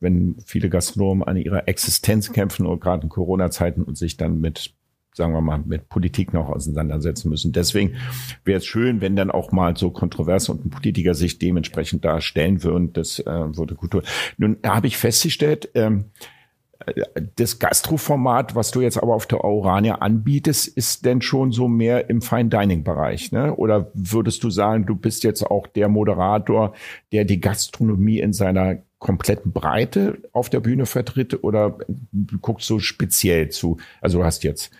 wenn viele Gastronomen an ihrer Existenz kämpfen und gerade in Corona-Zeiten und sich dann mit sagen wir mal, mit Politik noch auseinandersetzen müssen. Deswegen wäre es schön, wenn dann auch mal so Kontroverse und ein Politiker sich dementsprechend darstellen würden. Das äh, würde gut tun. Nun habe ich festgestellt, ähm, das Gastroformat, was du jetzt aber auf der Aurania anbietest, ist denn schon so mehr im Fine Dining Bereich, ne? Oder würdest du sagen, du bist jetzt auch der Moderator, der die Gastronomie in seiner kompletten Breite auf der Bühne vertritt oder guckst du speziell zu? Also du hast jetzt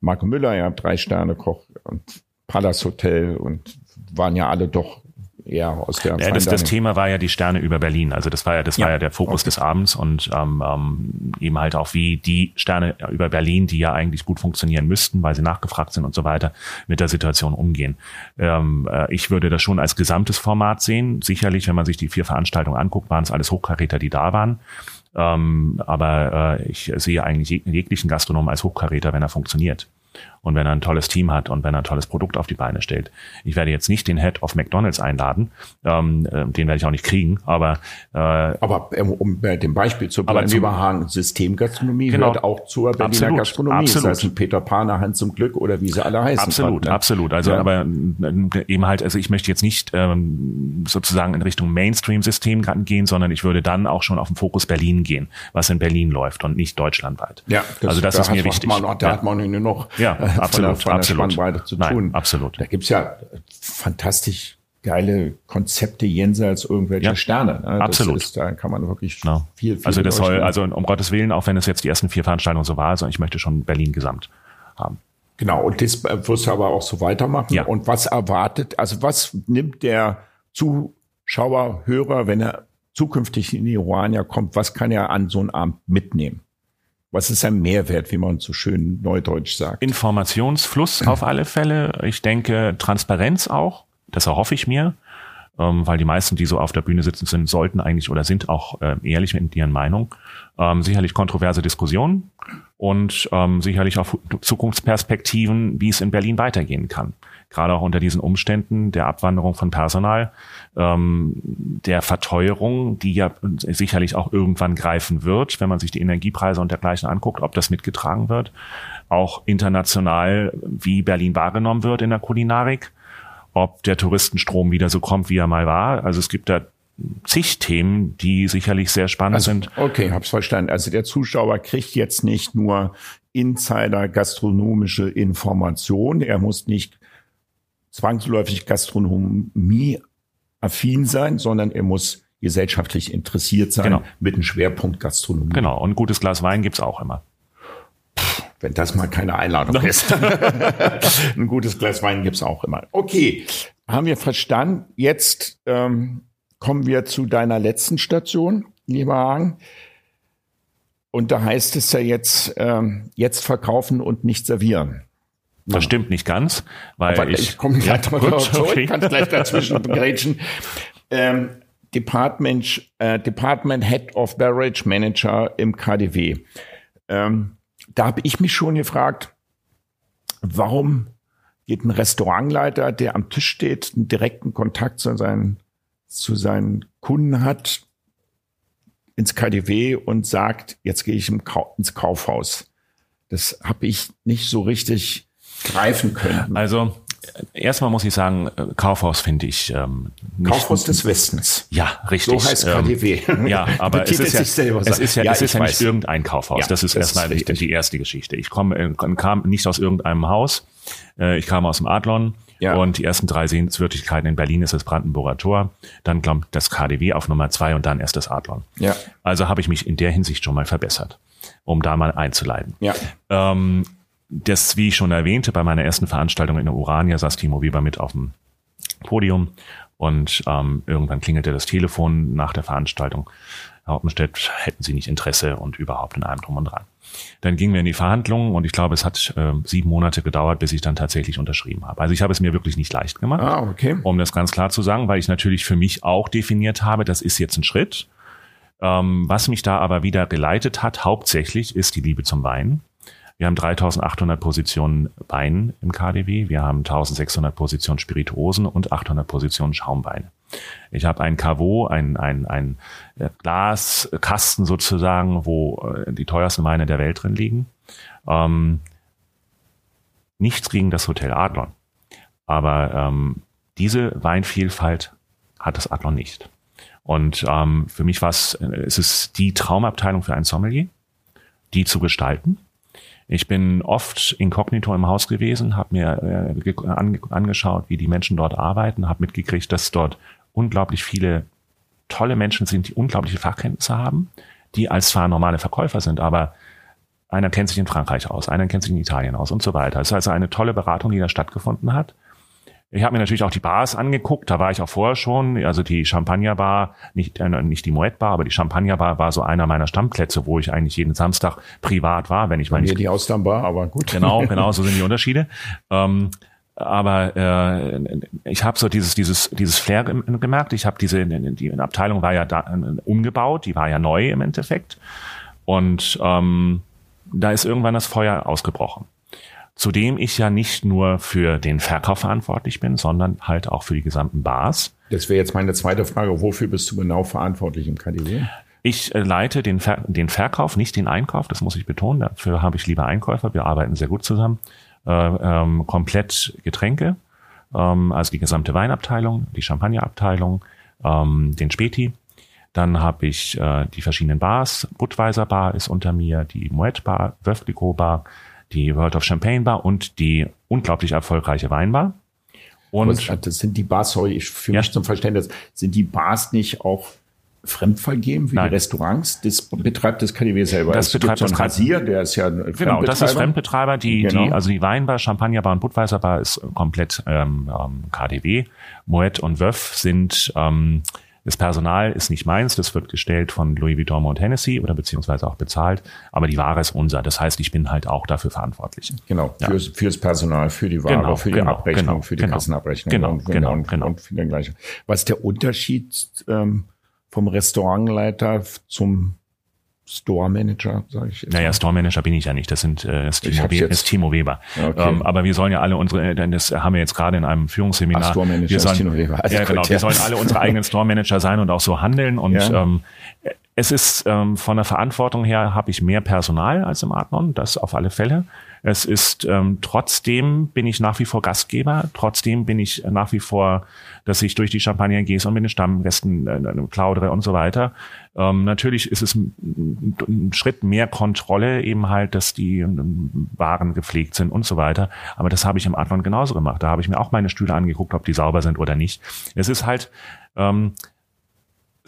Marco Müller, ja, drei Sterne Koch und Palace Hotel und waren ja alle doch eher aus der ja, das, das Thema war ja die Sterne über Berlin. Also das war ja, das ja, war ja der Fokus okay. des Abends und ähm, ähm, eben halt auch wie die Sterne über Berlin, die ja eigentlich gut funktionieren müssten, weil sie nachgefragt sind und so weiter, mit der Situation umgehen. Ähm, äh, ich würde das schon als gesamtes Format sehen. Sicherlich, wenn man sich die vier Veranstaltungen anguckt, waren es alles Hochkaräter, die da waren. Ähm, aber äh, ich sehe eigentlich jeglichen Gastronomen als Hochkaräter, wenn er funktioniert und wenn er ein tolles Team hat und wenn er ein tolles Produkt auf die Beine stellt. Ich werde jetzt nicht den Head of McDonalds einladen, ähm, äh, den werde ich auch nicht kriegen, aber äh, aber um bei dem Beispiel zu bleiben, wir haben Systemgastronomie genau, gehört auch zur Berliner absolut, Gastronomie, absolut. das heißt ein Peter Paner, Hans zum Glück oder wie sie alle heißen. Absolut, kann, ne? absolut. Also ja. aber äh, eben halt, also ich möchte jetzt nicht ähm, sozusagen in Richtung Mainstream-System gehen, sondern ich würde dann auch schon auf den Fokus Berlin gehen, was in Berlin läuft und nicht deutschlandweit. Ja, das, also das da ist mir wichtig. Man, da ja. hat man nur noch ja, äh, absolut, von der, von absolut. Spannbreite zu Nein, tun. Absolut. Da gibt's ja fantastisch geile Konzepte jenseits irgendwelcher ja, Sterne. Ne? absolut. Ist, da kann man wirklich no. viel, viel Also das soll, also um Gottes Willen, auch wenn es jetzt die ersten vier Veranstaltungen so war, also ich möchte schon Berlin gesamt haben. Genau, und das wirst du aber auch so weitermachen. Ja. Und was erwartet, also was nimmt der Zuschauer, Hörer, wenn er zukünftig in die Ruania kommt, was kann er an so einem Abend mitnehmen? Was ist ein Mehrwert, wie man so schön neudeutsch sagt? Informationsfluss auf alle Fälle. Ich denke Transparenz auch. Das erhoffe ich mir, ähm, weil die meisten, die so auf der Bühne sitzen, sind, sollten eigentlich oder sind auch äh, ehrlich mit ihren Meinung. Ähm, sicherlich kontroverse Diskussionen und ähm, sicherlich auch Zukunftsperspektiven, wie es in Berlin weitergehen kann gerade auch unter diesen Umständen der Abwanderung von Personal, ähm, der Verteuerung, die ja sicherlich auch irgendwann greifen wird, wenn man sich die Energiepreise und dergleichen anguckt, ob das mitgetragen wird, auch international, wie Berlin wahrgenommen wird in der Kulinarik, ob der Touristenstrom wieder so kommt, wie er mal war. Also es gibt da zig Themen, die sicherlich sehr spannend also, sind. Okay, hab's verstanden. Also der Zuschauer kriegt jetzt nicht nur Insider gastronomische Informationen. Er muss nicht zwangsläufig Gastronomie affin sein, sondern er muss gesellschaftlich interessiert sein genau. mit einem Schwerpunkt Gastronomie. Genau, und ein gutes Glas Wein gibt's auch immer. Wenn das mal keine Einladung ist. ein gutes Glas Wein gibt's auch immer. Okay, haben wir verstanden. Jetzt ähm, kommen wir zu deiner letzten Station, lieber Hagen. Und da heißt es ja jetzt, ähm, jetzt verkaufen und nicht servieren. Das stimmt nicht ganz, weil Aber ich, ich komme gleich ja, mal gut, zurück, okay. kann gleich dazwischen grätschen. Ähm, Department, äh, Department Head of Beverage Manager im KDW. Ähm, da habe ich mich schon gefragt, warum geht ein Restaurantleiter, der am Tisch steht, einen direkten Kontakt zu seinen, zu seinen Kunden hat, ins KDW und sagt, jetzt gehe ich ins Kaufhaus. Das habe ich nicht so richtig greifen könnten? Also erstmal muss ich sagen, äh, Kaufhaus finde ich ähm, nicht Kaufhaus des Westens. Ja, richtig. So heißt KDW. Ähm, ja, aber es ist ja, es ist ja, ja es ist ja nicht irgendein Kaufhaus. Ja, das ist das erstmal ist die erste Geschichte. Ich komme, äh, kam nicht aus irgendeinem Haus. Äh, ich kam aus dem Adlon. Ja. Und die ersten drei Sehenswürdigkeiten in Berlin ist das Brandenburger Tor, dann kommt das KDW auf Nummer zwei und dann erst das Adlon. Ja. Also habe ich mich in der Hinsicht schon mal verbessert, um da mal einzuleiten. Ja. Ähm, das, wie ich schon erwähnte, bei meiner ersten Veranstaltung in der Urania saß Timo Weber mit auf dem Podium Und ähm, irgendwann klingelte das Telefon nach der Veranstaltung. Herr Hoppenstedt, hätten Sie nicht Interesse und überhaupt in allem drum und dran. Dann gingen wir in die Verhandlungen und ich glaube, es hat äh, sieben Monate gedauert, bis ich dann tatsächlich unterschrieben habe. Also ich habe es mir wirklich nicht leicht gemacht, ah, okay. um das ganz klar zu sagen, weil ich natürlich für mich auch definiert habe, das ist jetzt ein Schritt. Ähm, was mich da aber wieder geleitet hat, hauptsächlich, ist die Liebe zum Wein. Wir haben 3800 Positionen Wein im KDW, wir haben 1600 Positionen Spirituosen und 800 Positionen Schaumweine. Ich habe ein Caveau, ein, ein, ein äh, Glaskasten sozusagen, wo äh, die teuersten Weine der Welt drin liegen. Ähm, nichts gegen das Hotel Adlon. Aber ähm, diese Weinvielfalt hat das Adlon nicht. Und ähm, für mich war es, äh, es ist die Traumabteilung für ein Sommelier, die zu gestalten. Ich bin oft inkognito im Haus gewesen, habe mir äh, ange angeschaut, wie die Menschen dort arbeiten, habe mitgekriegt, dass dort unglaublich viele tolle Menschen sind, die unglaubliche Fachkenntnisse haben, die als zwar normale Verkäufer sind, aber einer kennt sich in Frankreich aus, einer kennt sich in Italien aus und so weiter. Es ist also eine tolle Beratung, die da stattgefunden hat. Ich habe mir natürlich auch die Bars angeguckt, da war ich auch vorher schon. Also die Champagnerbar, nicht, äh, nicht die Moet Bar, aber die Champagnerbar war so einer meiner Stammplätze, wo ich eigentlich jeden Samstag privat war, wenn ich mal nicht. Hier die Austernbar, aber gut. Genau, genau, so sind die Unterschiede. Ähm, aber äh, ich habe so dieses dieses dieses Flair gemerkt. Ich habe diese die Abteilung war ja da, umgebaut, die war ja neu im Endeffekt und ähm, da ist irgendwann das Feuer ausgebrochen. Zudem ich ja nicht nur für den Verkauf verantwortlich bin, sondern halt auch für die gesamten Bars. Das wäre jetzt meine zweite Frage. Wofür bist du genau verantwortlich im KDW? Ich äh, leite den, Ver den Verkauf, nicht den Einkauf, das muss ich betonen. Dafür habe ich lieber Einkäufer. Wir arbeiten sehr gut zusammen. Äh, ähm, komplett Getränke, ähm, also die gesamte Weinabteilung, die Champagnerabteilung, ähm, den Späti. Dann habe ich äh, die verschiedenen Bars. Budweiser Bar ist unter mir, die Moet Bar, Veuve Bar, die World of Champagne Bar und die unglaublich erfolgreiche Weinbar. Und das sind die Bars, sorry, für ja. mich zum Verständnis, sind die Bars nicht auch fremdvergeben wie Nein. die Restaurants? Das betreibt das KDW selber. Das es betreibt das Rasier, der ist ja Genau, das ist Fremdbetreiber. Die, genau. die, also die Weinbar, Champagnerbar und Budweiserbar ist komplett ähm, ähm KDW. Moet und Wöff sind ähm, das Personal ist nicht meins, das wird gestellt von Louis Vuitton und Hennessy oder beziehungsweise auch bezahlt, aber die Ware ist unser. Das heißt, ich bin halt auch dafür verantwortlich. Genau, ja. fürs, fürs Personal, für die Ware, genau, für die genau, Abrechnung, genau, für die genau, Kassenabrechnung genau, und, genau, und, genau. und für den gleichen. Was ist der Unterschied ähm, vom Restaurantleiter zum Store Manager, sage ich. Naja, Store Manager bin ich ja nicht. Das sind äh, das, Timo, ist Timo Weber. Okay. Ähm, aber wir sollen ja alle unsere, äh, das haben wir jetzt gerade in einem Führungsseminar. Ach, Store Manager wir sollen, ist Timo Weber. Also ja, genau. Ja. Wir sollen alle unsere eigenen Store Manager sein und auch so handeln. Und ja. ähm, es ist ähm, von der Verantwortung her habe ich mehr Personal als im Adnon, das auf alle Fälle. Es ist ähm, trotzdem bin ich nach wie vor Gastgeber, trotzdem bin ich nach wie vor, dass ich durch die Champagner gehe und mit den Stammgästen äh, plaudere und so weiter. Ähm, natürlich ist es ein, ein, Schritt mehr Kontrolle, eben halt, dass die ähm, Waren gepflegt sind und so weiter. Aber das habe ich im Adlon genauso gemacht. Da habe ich mir auch meine Stühle angeguckt, ob die sauber sind oder nicht. Es ist halt ähm,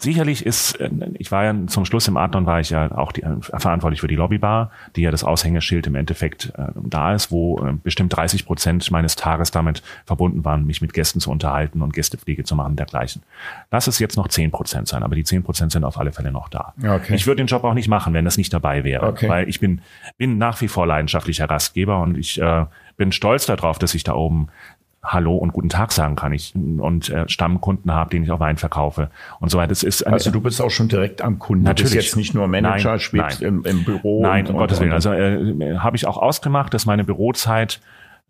Sicherlich ist, äh, ich war ja zum Schluss im Adlon war ich ja auch die, äh, verantwortlich für die Lobbybar, die ja das Aushängeschild im Endeffekt äh, da ist, wo äh, bestimmt 30 Prozent meines Tages damit verbunden waren, mich mit Gästen zu unterhalten und Gästepflege zu machen dergleichen. Lass es jetzt noch 10 Prozent sein, aber die 10 Prozent sind auf alle Fälle noch da. Okay. Ich würde den Job auch nicht machen, wenn das nicht dabei wäre, okay. weil ich bin, bin nach wie vor leidenschaftlicher Gastgeber und ich äh, bin stolz darauf, dass ich da oben Hallo und guten Tag sagen kann ich und äh, Stammkunden habe, den ich auch Wein verkaufe und so weiter. Das ist also du bist auch schon direkt am Kunden. Natürlich. Du bist jetzt nicht nur Manager, nein. Im, im Büro. Nein, um Gottes Willen. Also äh, habe ich auch ausgemacht, dass meine Bürozeit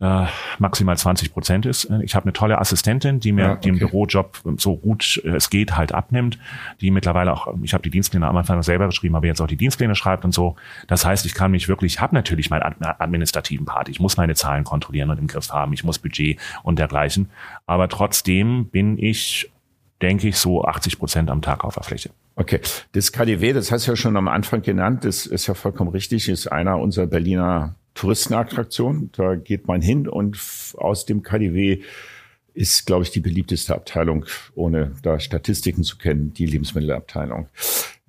äh, maximal 20 Prozent ist. Ich habe eine tolle Assistentin, die mir ja, okay. den Bürojob so gut es geht halt abnimmt, die mittlerweile auch, ich habe die Dienstpläne am Anfang selber geschrieben, aber jetzt auch die Dienstpläne schreibt und so. Das heißt, ich kann mich wirklich, ich habe natürlich meinen administrativen Part, ich muss meine Zahlen kontrollieren und im Griff haben, ich muss Budget und dergleichen, aber trotzdem bin ich denke ich, so 80 Prozent am Tag auf der Fläche. Okay. Das KDW, das hast du ja schon am Anfang genannt, das ist ja vollkommen richtig, ist einer unserer Berliner Touristenattraktion. Da geht man hin und aus dem KDW ist, glaube ich, die beliebteste Abteilung, ohne da Statistiken zu kennen, die Lebensmittelabteilung.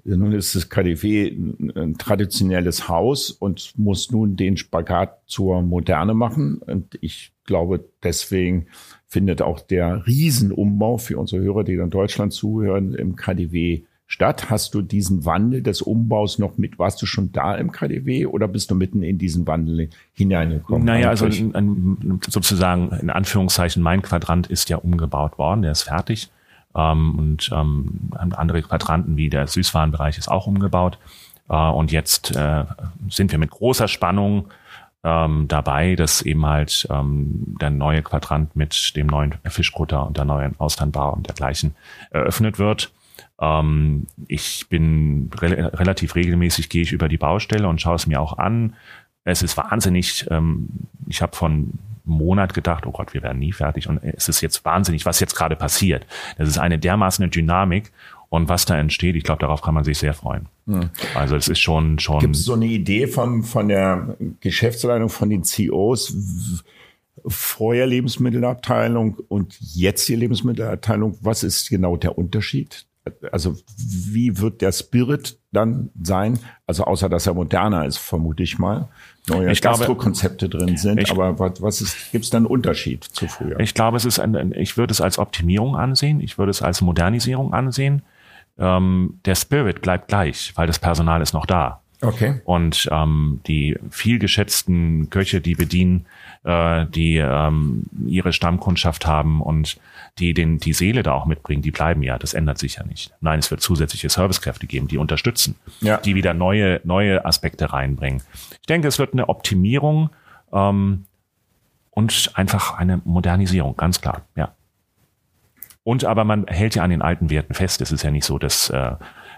Nun ist das KDW ein traditionelles Haus und muss nun den Spagat zur Moderne machen. Und ich glaube, deswegen findet auch der Riesenumbau für unsere Hörer, die in Deutschland zuhören, im KDW statt. Hast du diesen Wandel des Umbaus noch mit, warst du schon da im KDW oder bist du mitten in diesen Wandel hineingekommen? Naja, also ein, sozusagen in Anführungszeichen, mein Quadrant ist ja umgebaut worden, der ist fertig. Ähm, und ähm, andere Quadranten wie der Süßwarenbereich ist auch umgebaut. Äh, und jetzt äh, sind wir mit großer Spannung ähm, dabei, dass eben halt ähm, der neue Quadrant mit dem neuen Fischkutter und der neuen Austernbar und dergleichen eröffnet wird. Ähm, ich bin re relativ regelmäßig, gehe ich über die Baustelle und schaue es mir auch an. Es ist wahnsinnig, ähm, ich habe von Monat gedacht, oh Gott, wir werden nie fertig. Und es ist jetzt wahnsinnig, was jetzt gerade passiert. Das ist eine dermaßen Dynamik und was da entsteht, ich glaube, darauf kann man sich sehr freuen. Hm. Also es ist schon schon. Gibt es so eine Idee von von der Geschäftsleitung von den CEOs? Vorher Lebensmittelabteilung und jetzt die Lebensmittelabteilung. Was ist genau der Unterschied? Also wie wird der Spirit dann sein? Also außer dass er moderner ist, vermute ich mal. Neue Gastro-Konzepte drin sind. Ich, aber was, was ist, gibt es da einen Unterschied zu früher? Ich glaube, es ist ein, ich würde es als Optimierung ansehen. Ich würde es als Modernisierung ansehen. Ähm, der Spirit bleibt gleich, weil das Personal ist noch da. Okay. Und ähm, die viel geschätzten Köche, die bedienen, äh, die ähm, ihre Stammkundschaft haben und die den, die Seele da auch mitbringen, die bleiben ja. Das ändert sich ja nicht. Nein, es wird zusätzliche Servicekräfte geben, die unterstützen, ja. die wieder neue, neue Aspekte reinbringen. Ich denke, es wird eine Optimierung ähm, und einfach eine Modernisierung, ganz klar, ja. Und aber man hält ja an den alten Werten fest. Es ist ja nicht so, dass äh,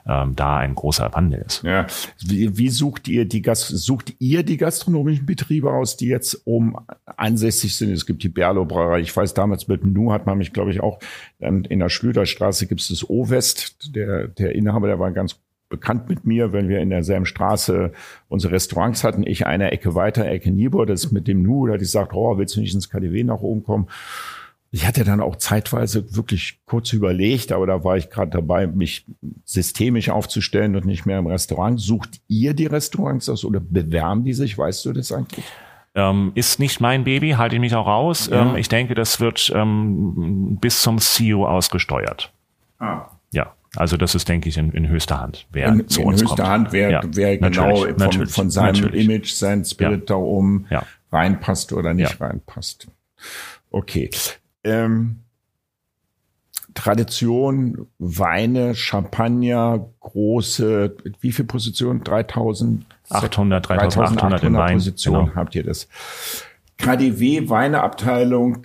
ähm, da ein großer Wandel ist. Ja. Wie, wie sucht ihr die Gast sucht ihr die gastronomischen Betriebe aus, die jetzt um ansässig sind? Es gibt die Berlo Brauerei. Ich weiß, damals mit Nu hat man mich, glaube ich, auch in der Schlüterstraße gibt es das O-West. Der, der Inhaber, der war ganz bekannt mit mir, wenn wir in derselben Straße unsere Restaurants hatten. Ich eine Ecke weiter, Ecke Niebuhr, das mit dem Nu, da hat ich gesagt, oh, willst du nicht ins KDW nach oben kommen? Ich hatte dann auch zeitweise wirklich kurz überlegt, aber da war ich gerade dabei, mich systemisch aufzustellen und nicht mehr im Restaurant. Sucht ihr die Restaurants aus oder bewerben die sich? Weißt du das eigentlich? Ähm, ist nicht mein Baby, halte ich mich auch raus. Ja. Ähm, ich denke, das wird ähm, bis zum CEO ausgesteuert. Ah. Ja, also das ist, denke ich, in, in höchster Hand, wer in, zu in uns höchster kommt. Hand, wer, ja, wer genau vom, von seinem natürlich. Image, sein Spirit ja. da oben reinpasst oder nicht reinpasst. Okay ähm, Tradition, Weine, Champagner, große, wie viele Positionen? 3000? 800, 3800 in Wein. Positionen genau. habt ihr das. KDW, Weineabteilung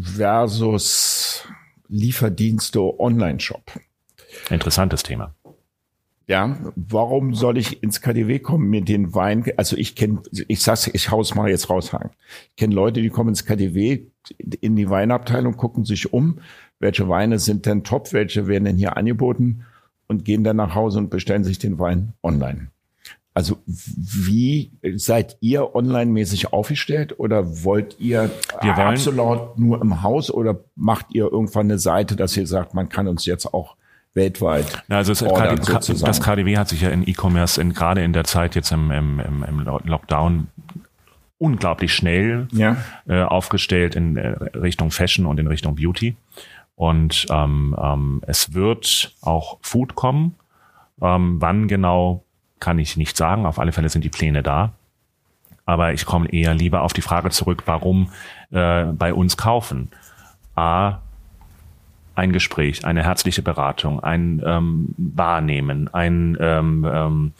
versus Lieferdienste, Online-Shop. Interessantes Thema. Ja, warum soll ich ins KDW kommen, mir den Wein, also ich kenne, ich sag's, ich hau's mal jetzt raushaken. Ich kenne Leute, die kommen ins KDW, in die Weinabteilung, gucken sich um, welche Weine sind denn top, welche werden denn hier angeboten und gehen dann nach Hause und bestellen sich den Wein online. Also wie seid ihr online-mäßig aufgestellt oder wollt ihr absolut nur im Haus oder macht ihr irgendwann eine Seite, dass ihr sagt, man kann uns jetzt auch weltweit. Ja, also ordern, KD, das KDW hat sich ja in E-Commerce gerade in der Zeit jetzt im, im, im Lockdown unglaublich schnell ja. äh, aufgestellt in äh, Richtung Fashion und in Richtung Beauty. Und ähm, ähm, es wird auch Food kommen. Ähm, wann genau, kann ich nicht sagen. Auf alle Fälle sind die Pläne da. Aber ich komme eher lieber auf die Frage zurück, warum äh, bei uns kaufen. A, ein Gespräch, eine herzliche Beratung, ein ähm, Wahrnehmen, ein ähm, ähm,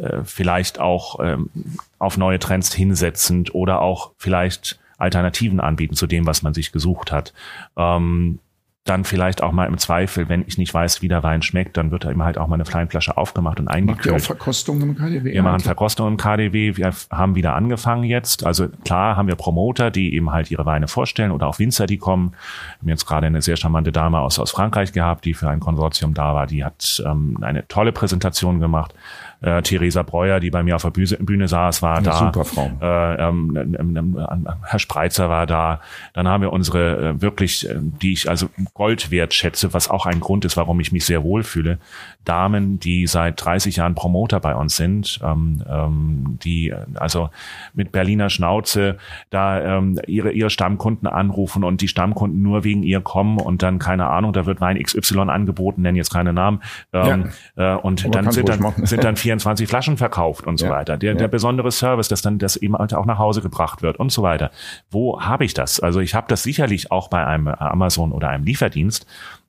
äh, vielleicht auch ähm, auf neue Trends hinsetzend oder auch vielleicht Alternativen anbieten zu dem, was man sich gesucht hat. Ähm, dann vielleicht auch mal im Zweifel, wenn ich nicht weiß, wie der Wein schmeckt, dann wird da immer halt auch mal eine Fleischflasche aufgemacht und eingekühlt. Macht ihr auch Verkostung im KDW? Wir machen Verkostung im KDW. Wir haben wieder angefangen jetzt. Also klar haben wir Promoter, die eben halt ihre Weine vorstellen oder auch Winzer, die kommen. Wir haben jetzt gerade eine sehr charmante Dame aus, aus Frankreich gehabt, die für ein Konsortium da war. Die hat ähm, eine tolle Präsentation gemacht. Äh, Theresa Breuer, die bei mir auf der Bühne, Bühne saß, war Eine da. super Frau. Äh, ähm, ähm, ähm, Herr Spreitzer war da. Dann haben wir unsere äh, wirklich, äh, die ich also Gold wertschätze, was auch ein Grund ist, warum ich mich sehr wohlfühle. Damen, die seit 30 Jahren Promoter bei uns sind, ähm, ähm, die äh, also mit Berliner Schnauze da ähm, ihre, ihre Stammkunden anrufen und die Stammkunden nur wegen ihr kommen und dann, keine Ahnung, da wird Wein XY angeboten, nennen jetzt keine Namen. Ähm, äh, und Aber dann sind dann, sind dann 24 Flaschen verkauft und so Ja. weiter. Der, Ja. der besondere Service, dass dann das eben halt auch nach Hause gebracht wird und so weiter. Wo habe ich das? Also ich habe das sicherlich auch bei einem Amazon oder einem Lieferdienst.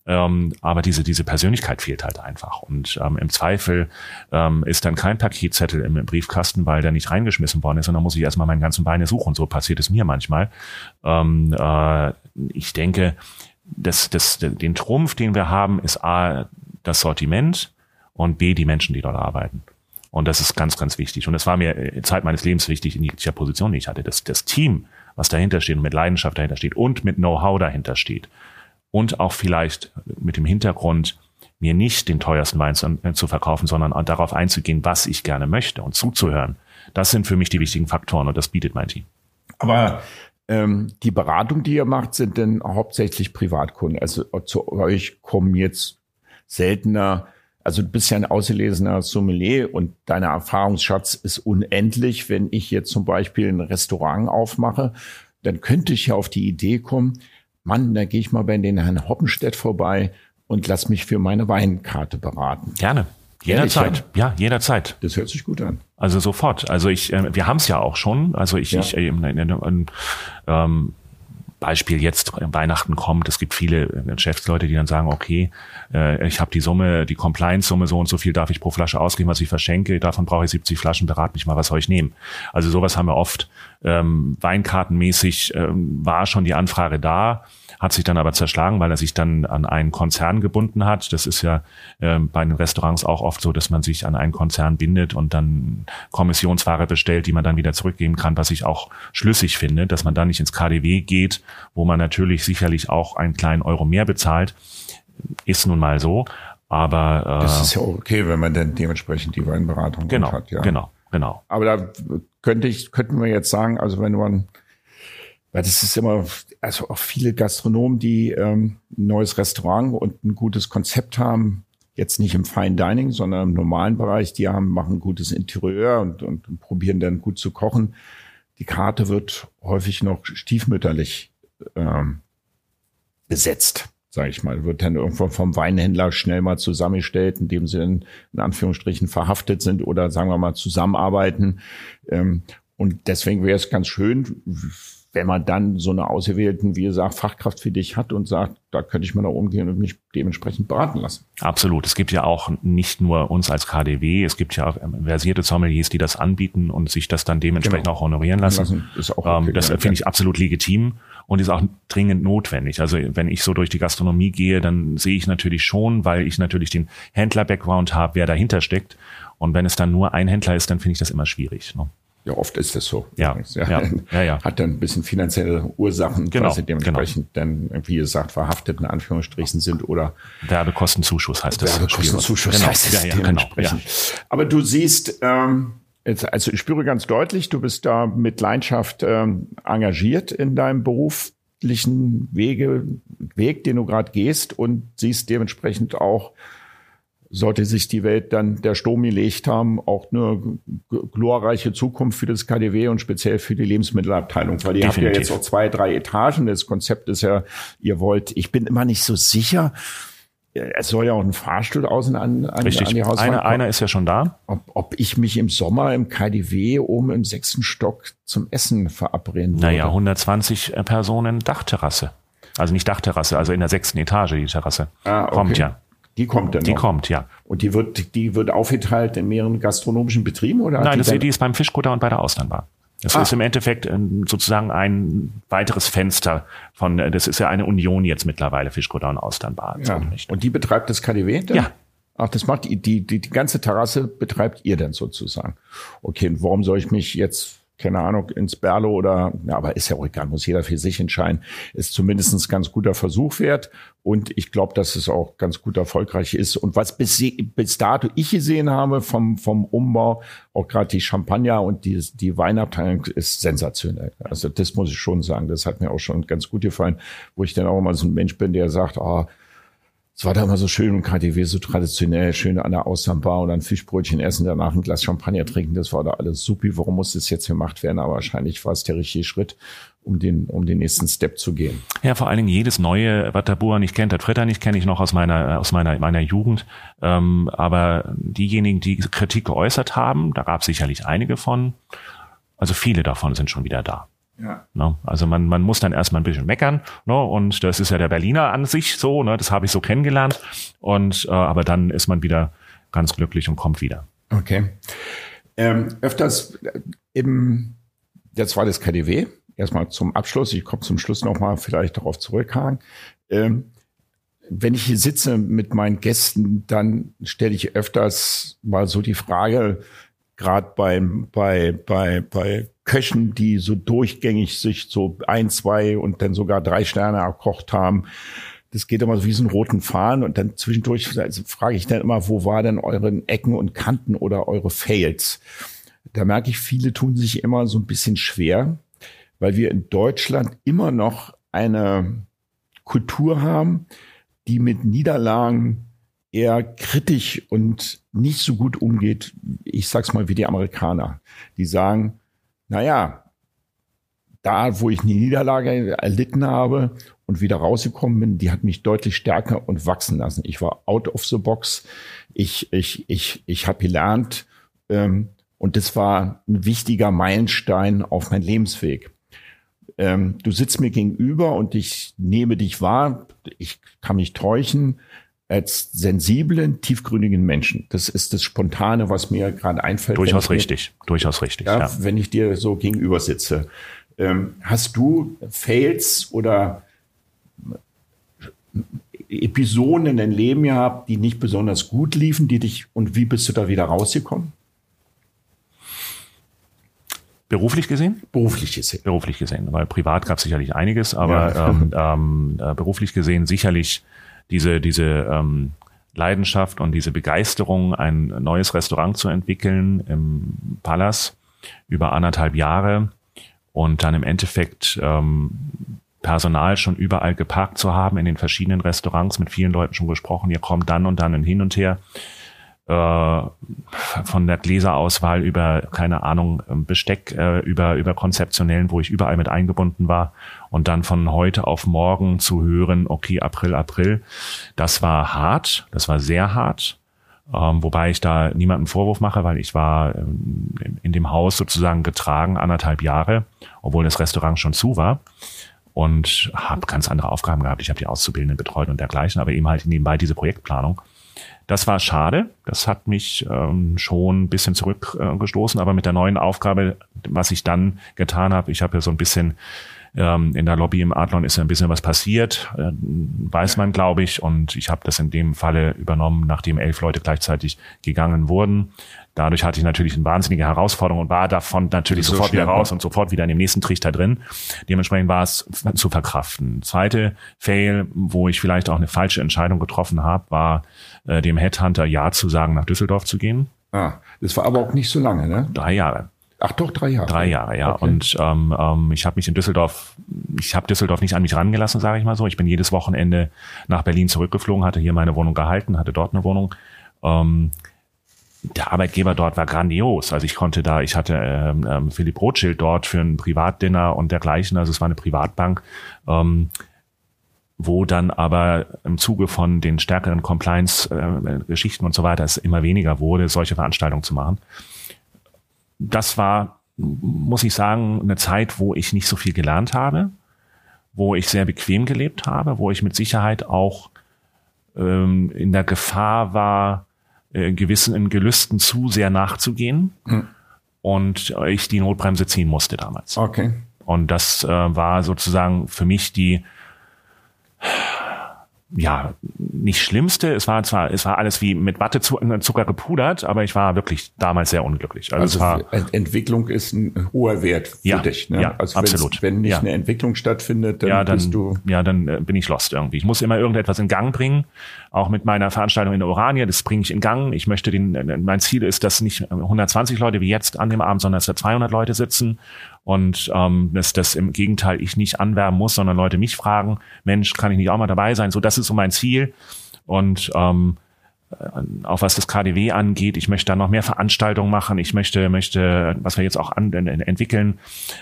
Ähm, aber diese, diese Persönlichkeit fehlt halt einfach. Und ähm, im Zweifel ähm, ist dann kein Paketzettel im Briefkasten, weil der nicht reingeschmissen worden ist, und dann muss ich erstmal meinen ganzen Beine suchen. So passiert es mir manchmal. Ähm, äh, ich denke, das, das, den Trumpf, den wir haben, ist A, das Sortiment und B, die Menschen, die dort arbeiten. Und das ist ganz, ganz wichtig. Und das war mir äh, Zeit meines Lebens wichtig in jeglicher Position, die ich hatte. Das, das Team, was dahinter steht und mit Leidenschaft dahinter steht und mit Know-how dahinter steht. Und auch vielleicht mit dem Hintergrund, mir nicht den teuersten Wein zu, äh, zu verkaufen, sondern darauf einzugehen, was ich gerne möchte und zuzuhören. Das sind für mich die wichtigen Faktoren und das bietet mein Team. Aber ähm, die Beratung, die ihr macht, sind denn hauptsächlich Privatkunden. Also zu euch kommen jetzt seltener, also du bist ja ein ausgelesener Sommelier und dein Erfahrungsschatz ist unendlich. Wenn ich jetzt zum Beispiel ein Restaurant aufmache, dann könnte ich ja auf die Idee kommen, Mann, da gehe ich mal bei den Herrn Hoppenstedt vorbei und lass mich für meine Weinkarte beraten. Gerne. Jederzeit. Ja, jederzeit. Das hört sich gut an. Also sofort. Also ich, äh, wir haben es ja auch schon. Also ich, Ja. ich äh, ein, ähm, Beispiel jetzt Weihnachten kommt, es gibt viele äh, Geschäftsleute, die dann sagen, okay, äh, ich habe die Summe, die Compliance-Summe so und so viel darf ich pro Flasche ausgeben, was ich verschenke, davon brauche ich 70 Flaschen, berat mich mal, was soll ich nehmen. Also sowas haben wir oft. Ähm, Weinkartenmäßig ähm, war schon die Anfrage da, hat sich dann aber zerschlagen, weil er sich dann an einen Konzern gebunden hat. Das ist ja ähm, bei den Restaurants auch oft so, dass man sich an einen Konzern bindet und dann Kommissionsware bestellt, die man dann wieder zurückgeben kann, was ich auch schlüssig finde, dass man dann nicht ins KDW geht, wo man natürlich sicherlich auch einen kleinen Euro mehr bezahlt. Ist nun mal so. Aber äh, Das ist ja okay, wenn man dann dementsprechend die Weinberatung genau, hat. Ja. genau, genau. Aber da könnte ich, könnten wir jetzt sagen, also wenn man, weil das ist immer, also auch viele Gastronomen, die ähm, ein neues Restaurant und ein gutes Konzept haben, jetzt nicht im Fine Dining, sondern im normalen Bereich, die haben, machen gutes Interieur und, und, und probieren dann gut zu kochen. Die Karte wird häufig noch stiefmütterlich ähm, besetzt, sage ich mal. Wird dann irgendwo vom Weinhändler schnell mal zusammengestellt, indem sie dann in Anführungsstrichen verhaftet sind oder sagen wir mal zusammenarbeiten. Ähm, und deswegen wäre es ganz schön, wenn man dann so eine auserwählten, wie gesagt, Fachkraft für dich hat und sagt, da könnte ich mal da umgehen und mich dementsprechend beraten lassen. Absolut. Es gibt ja auch nicht nur uns als KDW, es gibt ja auch ähm, versierte Sommeliers, die das anbieten und sich das dann dementsprechend Genau. auch honorieren lassen. Lassen auch okay, ähm, das ja. finde ich absolut legitim und ist auch dringend notwendig. Also wenn ich so durch die Gastronomie gehe, dann sehe ich natürlich schon, weil ich natürlich den Händler-Background habe, wer dahinter steckt. Und wenn es dann nur ein Händler ist, dann finde ich das immer schwierig. Ne? Ja, oft ist das so. Ja, übrigens, ja, ja, ja. Hat dann ein bisschen finanzielle Ursachen, Genau, weil sie dementsprechend dann, wie gesagt, verhaftet in Anführungsstrichen sind oder Werbekostenzuschuss heißt das. Werbekostenzuschuss Genau. heißt Ja, ja, genau. dementsprechend. Aber du siehst, ähm, jetzt, also ich spüre ganz deutlich, du bist da mit Leidenschaft ähm, engagiert in deinem beruflichen Wege, Weg, den du gerade gehst und siehst dementsprechend auch, sollte sich die Welt dann der Sturm gelegt haben, auch eine glorreiche Zukunft für das KDW und speziell für die Lebensmittelabteilung, weil ihr habt ja Definitiv. jetzt auch zwei, drei Etagen. Das Konzept ist ja, ihr wollt, ich bin immer nicht so sicher, es soll ja auch ein Fahrstuhl außen an, an, an Richtig. die Hauswand Einer, einer ist ja schon da. ob, ob ich mich im Sommer im KDW oben im sechsten Stock zum Essen verabreden würde. Naja, 120 Personen Dachterrasse. Also nicht Dachterrasse, also in der sechsten Etage die Terrasse. Ah, okay. Kommt ja. Die kommt dann Die noch. kommt, ja. Und die wird, die wird aufgeteilt in mehreren gastronomischen Betrieben oder? Nein, die das, die ist beim Fischkutter und bei der Austernbar. Das Ah. ist im Endeffekt ähm, sozusagen ein weiteres Fenster von, äh, das ist ja eine Union jetzt mittlerweile, Fischkutter und Austernbar. Ja. Und die betreibt das KDW? Dann? Ja. Ach, das macht die, die, die, die ganze Terrasse betreibt ihr dann sozusagen. Okay, und warum soll ich mich jetzt keine Ahnung, ins Berlo oder, ja, aber ist ja auch egal, muss jeder für sich entscheiden, ist zumindest ein ganz guter Versuch wert. Und ich glaube, dass es auch ganz gut erfolgreich ist. Und was bis, bis dato ich gesehen habe vom, vom Umbau, auch gerade die Champagner und die, die Weinabteilung ist sensationell. Also das muss ich schon sagen. Das hat mir auch schon ganz gut gefallen, wo ich dann auch immer so ein Mensch bin, der sagt, ah, oh, es war da immer so schön im KTW, so traditionell, schön an der Austernbar und dann Fischbrötchen essen, danach ein Glas Champagner trinken. Das war da alles supi. Warum muss das jetzt gemacht werden? Aber wahrscheinlich war es der richtige Schritt, um den, um den nächsten Step zu gehen. Ja, vor allen Dingen jedes neue, was der Bauer nicht kennt, der Fritter nicht, kenne ich noch aus meiner, aus meiner, meiner Jugend. Ähm, aber diejenigen, die Kritik geäußert haben, da gab es sicherlich einige von. Also viele davon sind schon wieder da. Ja. Ne? Also man, man muss dann erstmal ein bisschen meckern, ne? und das ist ja der Berliner an sich so, ne? das habe ich so kennengelernt. Und äh, aber dann ist man wieder ganz glücklich und kommt wieder. Okay. Ähm, öfters im, jetzt war das KDW, erstmal zum Abschluss, ich komme zum Schluss nochmal vielleicht darauf zurückhaken. Ähm, wenn ich hier sitze mit meinen Gästen, dann stelle ich öfters mal so die Frage, gerade beim bei bei bei Köchen, die so durchgängig sich so ein, zwei und dann sogar drei Sterne erkocht haben. Das geht immer so wie so einen roten Faden und dann zwischendurch also frage ich dann immer, wo war denn euren Ecken und Kanten oder eure Fails? Da merke ich, viele tun sich immer so ein bisschen schwer, weil wir in Deutschland immer noch eine Kultur haben, die mit Niederlagen eher kritisch und nicht so gut umgeht, ich sag's mal wie die Amerikaner. Die sagen, naja, da, wo ich eine Niederlage erlitten habe und wieder rausgekommen bin, die hat mich deutlich stärker und wachsen lassen. Ich war out of the box. Ich, ich, ich, ich habe gelernt ähm, und das war ein wichtiger Meilenstein auf mein Lebensweg. Ähm, du sitzt mir gegenüber und ich nehme dich wahr. Ich kann mich täuschen als sensiblen, tiefgründigen Menschen. Das ist das Spontane, was mir gerade einfällt. Durchaus richtig, durchaus richtig. Ja, ja, Wenn ich dir so gegenüber sitze. Ähm, hast du Fails oder Episoden in deinem Leben gehabt, die nicht besonders gut liefen, die dich und wie bist du da wieder rausgekommen? Beruflich gesehen? Beruflich gesehen. Beruflich gesehen, weil privat gab es sicherlich einiges, aber ja. ähm, ähm, äh, beruflich gesehen sicherlich diese, diese ähm, Leidenschaft und diese Begeisterung, ein neues Restaurant zu entwickeln im Palace über anderthalb Jahre und dann im Endeffekt ähm, Personal schon überall geparkt zu haben in den verschiedenen Restaurants, mit vielen Leuten schon gesprochen, ihr kommt dann und dann hin und her äh, von der Gläserauswahl über, keine Ahnung, Besteck, äh, über, über konzeptionellen, wo ich überall mit eingebunden war und dann von heute auf morgen zu hören, okay, April, April, das war hart, das war sehr hart. Ähm, wobei ich da niemanden Vorwurf mache, weil ich war ähm, in dem Haus sozusagen getragen anderthalb Jahre, obwohl das Restaurant schon zu war und habe ganz andere Aufgaben gehabt. Ich habe die Auszubildenden betreut und dergleichen, aber eben halt nebenbei diese Projektplanung. Das war schade. Das hat mich ähm, schon ein bisschen zurückgestoßen. Aber mit der neuen Aufgabe, was ich dann getan habe, ich habe ja so ein bisschen ähm, in der Lobby im Adlon ist ja ein bisschen was passiert, äh, weiß man, glaube ich. Und ich habe das in dem Falle übernommen, nachdem elf Leute gleichzeitig gegangen wurden. Dadurch hatte ich natürlich eine wahnsinnige Herausforderung und war davon natürlich so sofort wieder raus und sofort wieder in dem nächsten Trichter drin. Dementsprechend war es zu verkraften. Zweite Fail, wo ich vielleicht auch eine falsche Entscheidung getroffen habe, war äh, dem Headhunter Ja zu sagen, nach Düsseldorf zu gehen. Ah, das war aber auch nicht so lange, ne? Drei Jahre. Ach doch, drei Jahre. Drei Jahre, ja. Okay. Und ähm, ähm, ich habe mich in Düsseldorf, ich habe Düsseldorf nicht an mich rangelassen, sage ich mal so. Ich bin jedes Wochenende nach Berlin zurückgeflogen, hatte hier meine Wohnung gehalten, hatte dort eine Wohnung. Ähm, der Arbeitgeber dort war grandios. Also ich konnte da, ich hatte ähm, ähm, Philipp Rothschild dort für ein Privatdinner und dergleichen. Also es war eine Privatbank, ähm, wo dann aber im Zuge von den stärkeren Compliance-Geschichten äh, und so weiter es immer weniger wurde, solche Veranstaltungen zu machen. Das war, muss ich sagen, eine Zeit, wo ich nicht so viel gelernt habe, wo ich sehr bequem gelebt habe, wo ich mit Sicherheit auch ähm, in der Gefahr war, äh, gewissen Gelüsten zu sehr nachzugehen. Mhm. Und ich die Notbremse ziehen musste damals. Okay. Und das äh, war sozusagen für mich die ja, nicht Schlimmste. Es war zwar, es war alles wie mit Wattezucker gepudert, aber ich war wirklich damals sehr unglücklich. Also, also Entwicklung ist ein hoher Wert für ja, dich. Ne? Ja, also absolut. Wenn nicht ja. eine Entwicklung stattfindet, dann, ja, dann bist du. Ja, dann äh, bin ich lost irgendwie. Ich muss immer irgendetwas in Gang bringen. Auch mit meiner Veranstaltung in der Orania, das bringe ich in Gang. Ich möchte den, äh, mein Ziel ist, dass nicht 120 Leute wie jetzt an dem Abend, sondern dass da 200 Leute sitzen und ähm, dass das im Gegenteil ich nicht anwerben muss, sondern Leute mich fragen, Mensch, kann ich nicht auch mal dabei sein? So, das ist so mein Ziel. Und ähm, äh, auch was das KDW angeht, ich möchte da noch mehr Veranstaltungen machen. Ich möchte, möchte, was wir jetzt auch an, entwickeln,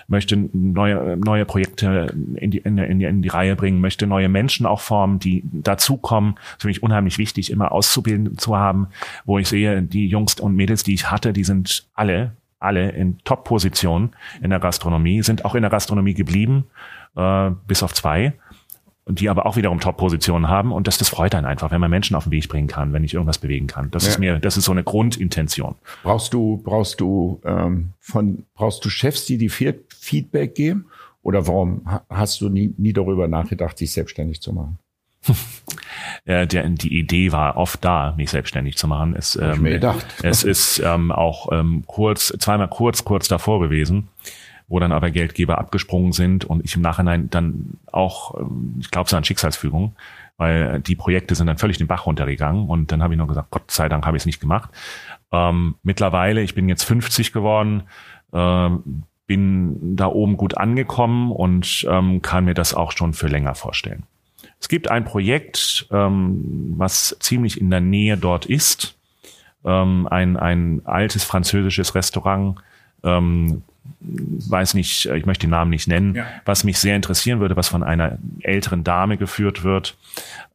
möchte neue, neue Projekte in die, in, die, in die Reihe bringen, möchte neue Menschen auch formen, die dazukommen. Das ist für mich unheimlich wichtig, immer auszubilden zu haben, wo ich sehe, die Jungs und Mädels, die ich hatte, die sind alle alle in Top-Positionen in der Gastronomie, sind auch in der Gastronomie geblieben, äh, bis auf zwei, die aber auch wiederum Top-Positionen haben. Und das, das freut einen einfach, wenn man Menschen auf den Weg bringen kann, wenn ich irgendwas bewegen kann. Das ja. ist mir, das ist so eine Grundintention. Brauchst du, brauchst du ähm, von, brauchst du Chefs, die die Feedback geben? Oder warum hast du nie, nie darüber nachgedacht, dich selbstständig zu machen? äh, der, die Idee war oft da, mich selbstständig zu machen. Es, ähm, es ist ähm, auch ähm, kurz, zweimal kurz, kurz davor gewesen, wo dann aber Geldgeber abgesprungen sind und ich im Nachhinein dann auch, ähm, ich glaube, es eine Schicksalsfügung, weil die Projekte sind dann völlig den Bach runtergegangen und dann habe ich nur gesagt, Gott sei Dank habe ich es nicht gemacht. Ähm, mittlerweile, ich bin jetzt 50 geworden, äh, bin da oben gut angekommen und ähm, kann mir das auch schon für länger vorstellen. Es gibt ein Projekt, ähm, was ziemlich in der Nähe dort ist. Ähm, ein, ein altes französisches Restaurant, ähm, weiß nicht, ich möchte den Namen nicht nennen, ja. was mich sehr interessieren würde, was von einer älteren Dame geführt wird,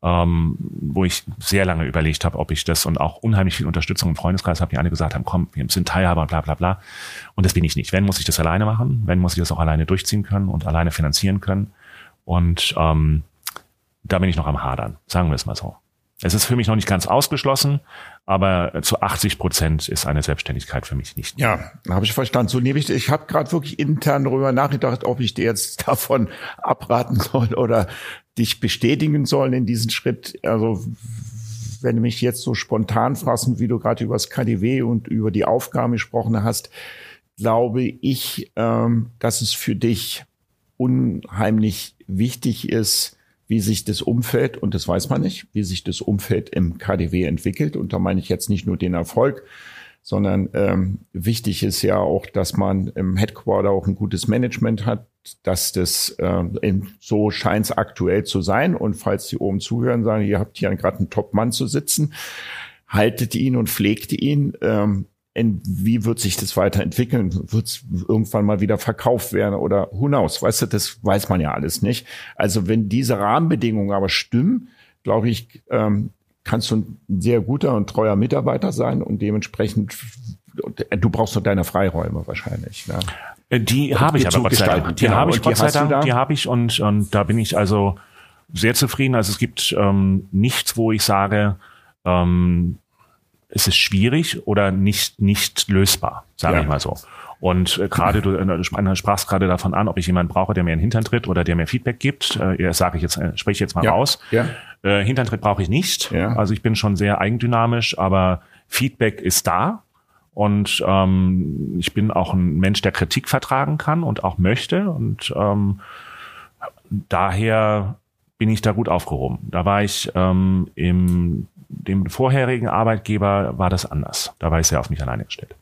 ähm, wo ich sehr lange überlegt habe, ob ich das und auch unheimlich viel Unterstützung im Freundeskreis habe, die alle gesagt haben, komm, wir sind Teilhaber und bla bla bla. Und das bin ich nicht. Wenn, muss ich das alleine machen, wenn, muss ich das auch alleine durchziehen können und alleine finanzieren können. Und ähm, da bin ich noch am Hadern, sagen wir es mal so. Es ist für mich noch nicht ganz ausgeschlossen, aber zu 80 Prozent ist eine Selbstständigkeit für mich nicht. Ja, habe ich verstanden. So nehme ich. Ich habe gerade wirklich intern darüber nachgedacht, ob ich dir jetzt davon abraten soll oder dich bestätigen soll in diesen Schritt. Also wenn du mich jetzt so spontan fassen, wie du gerade über das KDW und über die Aufgaben gesprochen hast, glaube ich, ähm, dass es für dich unheimlich wichtig ist, wie sich das Umfeld, und das weiß man nicht, wie sich das Umfeld im KDW entwickelt. Und da meine ich jetzt nicht nur den Erfolg, sondern ähm, wichtig ist ja auch, dass man im Headquarter auch ein gutes Management hat, dass das äh, so scheint es aktuell zu sein. Und falls Sie oben zuhören, sagen, ihr habt hier gerade einen Top-Mann zu sitzen, haltet ihn und pflegt ihn. Ähm, in, wie wird sich das weiterentwickeln? Wird es irgendwann mal wieder verkauft werden oder who knows? Weißt du, das weiß man ja alles nicht. Also wenn diese Rahmenbedingungen aber stimmen, glaube ich, ähm, kannst du ein sehr guter und treuer Mitarbeiter sein und dementsprechend du brauchst nur deine Freiräume wahrscheinlich. Ne? Äh, die habe ich aber Gott sei Dank. Die genau. habe ich Gott sei Dank. Die habe ich und und da bin ich also sehr zufrieden. Also es gibt ähm, nichts, wo ich sage, ähm, es ist schwierig oder nicht, nicht lösbar, sage ja. ich mal so. Und äh, gerade du, äh, sprachst gerade davon an, ob ich jemanden brauche, der mir einen Hintern tritt oder der mir Feedback gibt. Äh, das sage ich jetzt, äh, spreche ich jetzt mal ja. raus. Ja. Äh, Hinterntritt brauche ich nicht. Ja. Also ich bin schon sehr eigendynamisch, aber Feedback ist da. Und ähm, ich bin auch ein Mensch, der Kritik vertragen kann und auch möchte. Und ähm, daher bin ich da gut aufgehoben. Da war ich ähm, im dem vorherigen Arbeitgeber war das anders. Da war ich sehr auf mich alleine gestellt.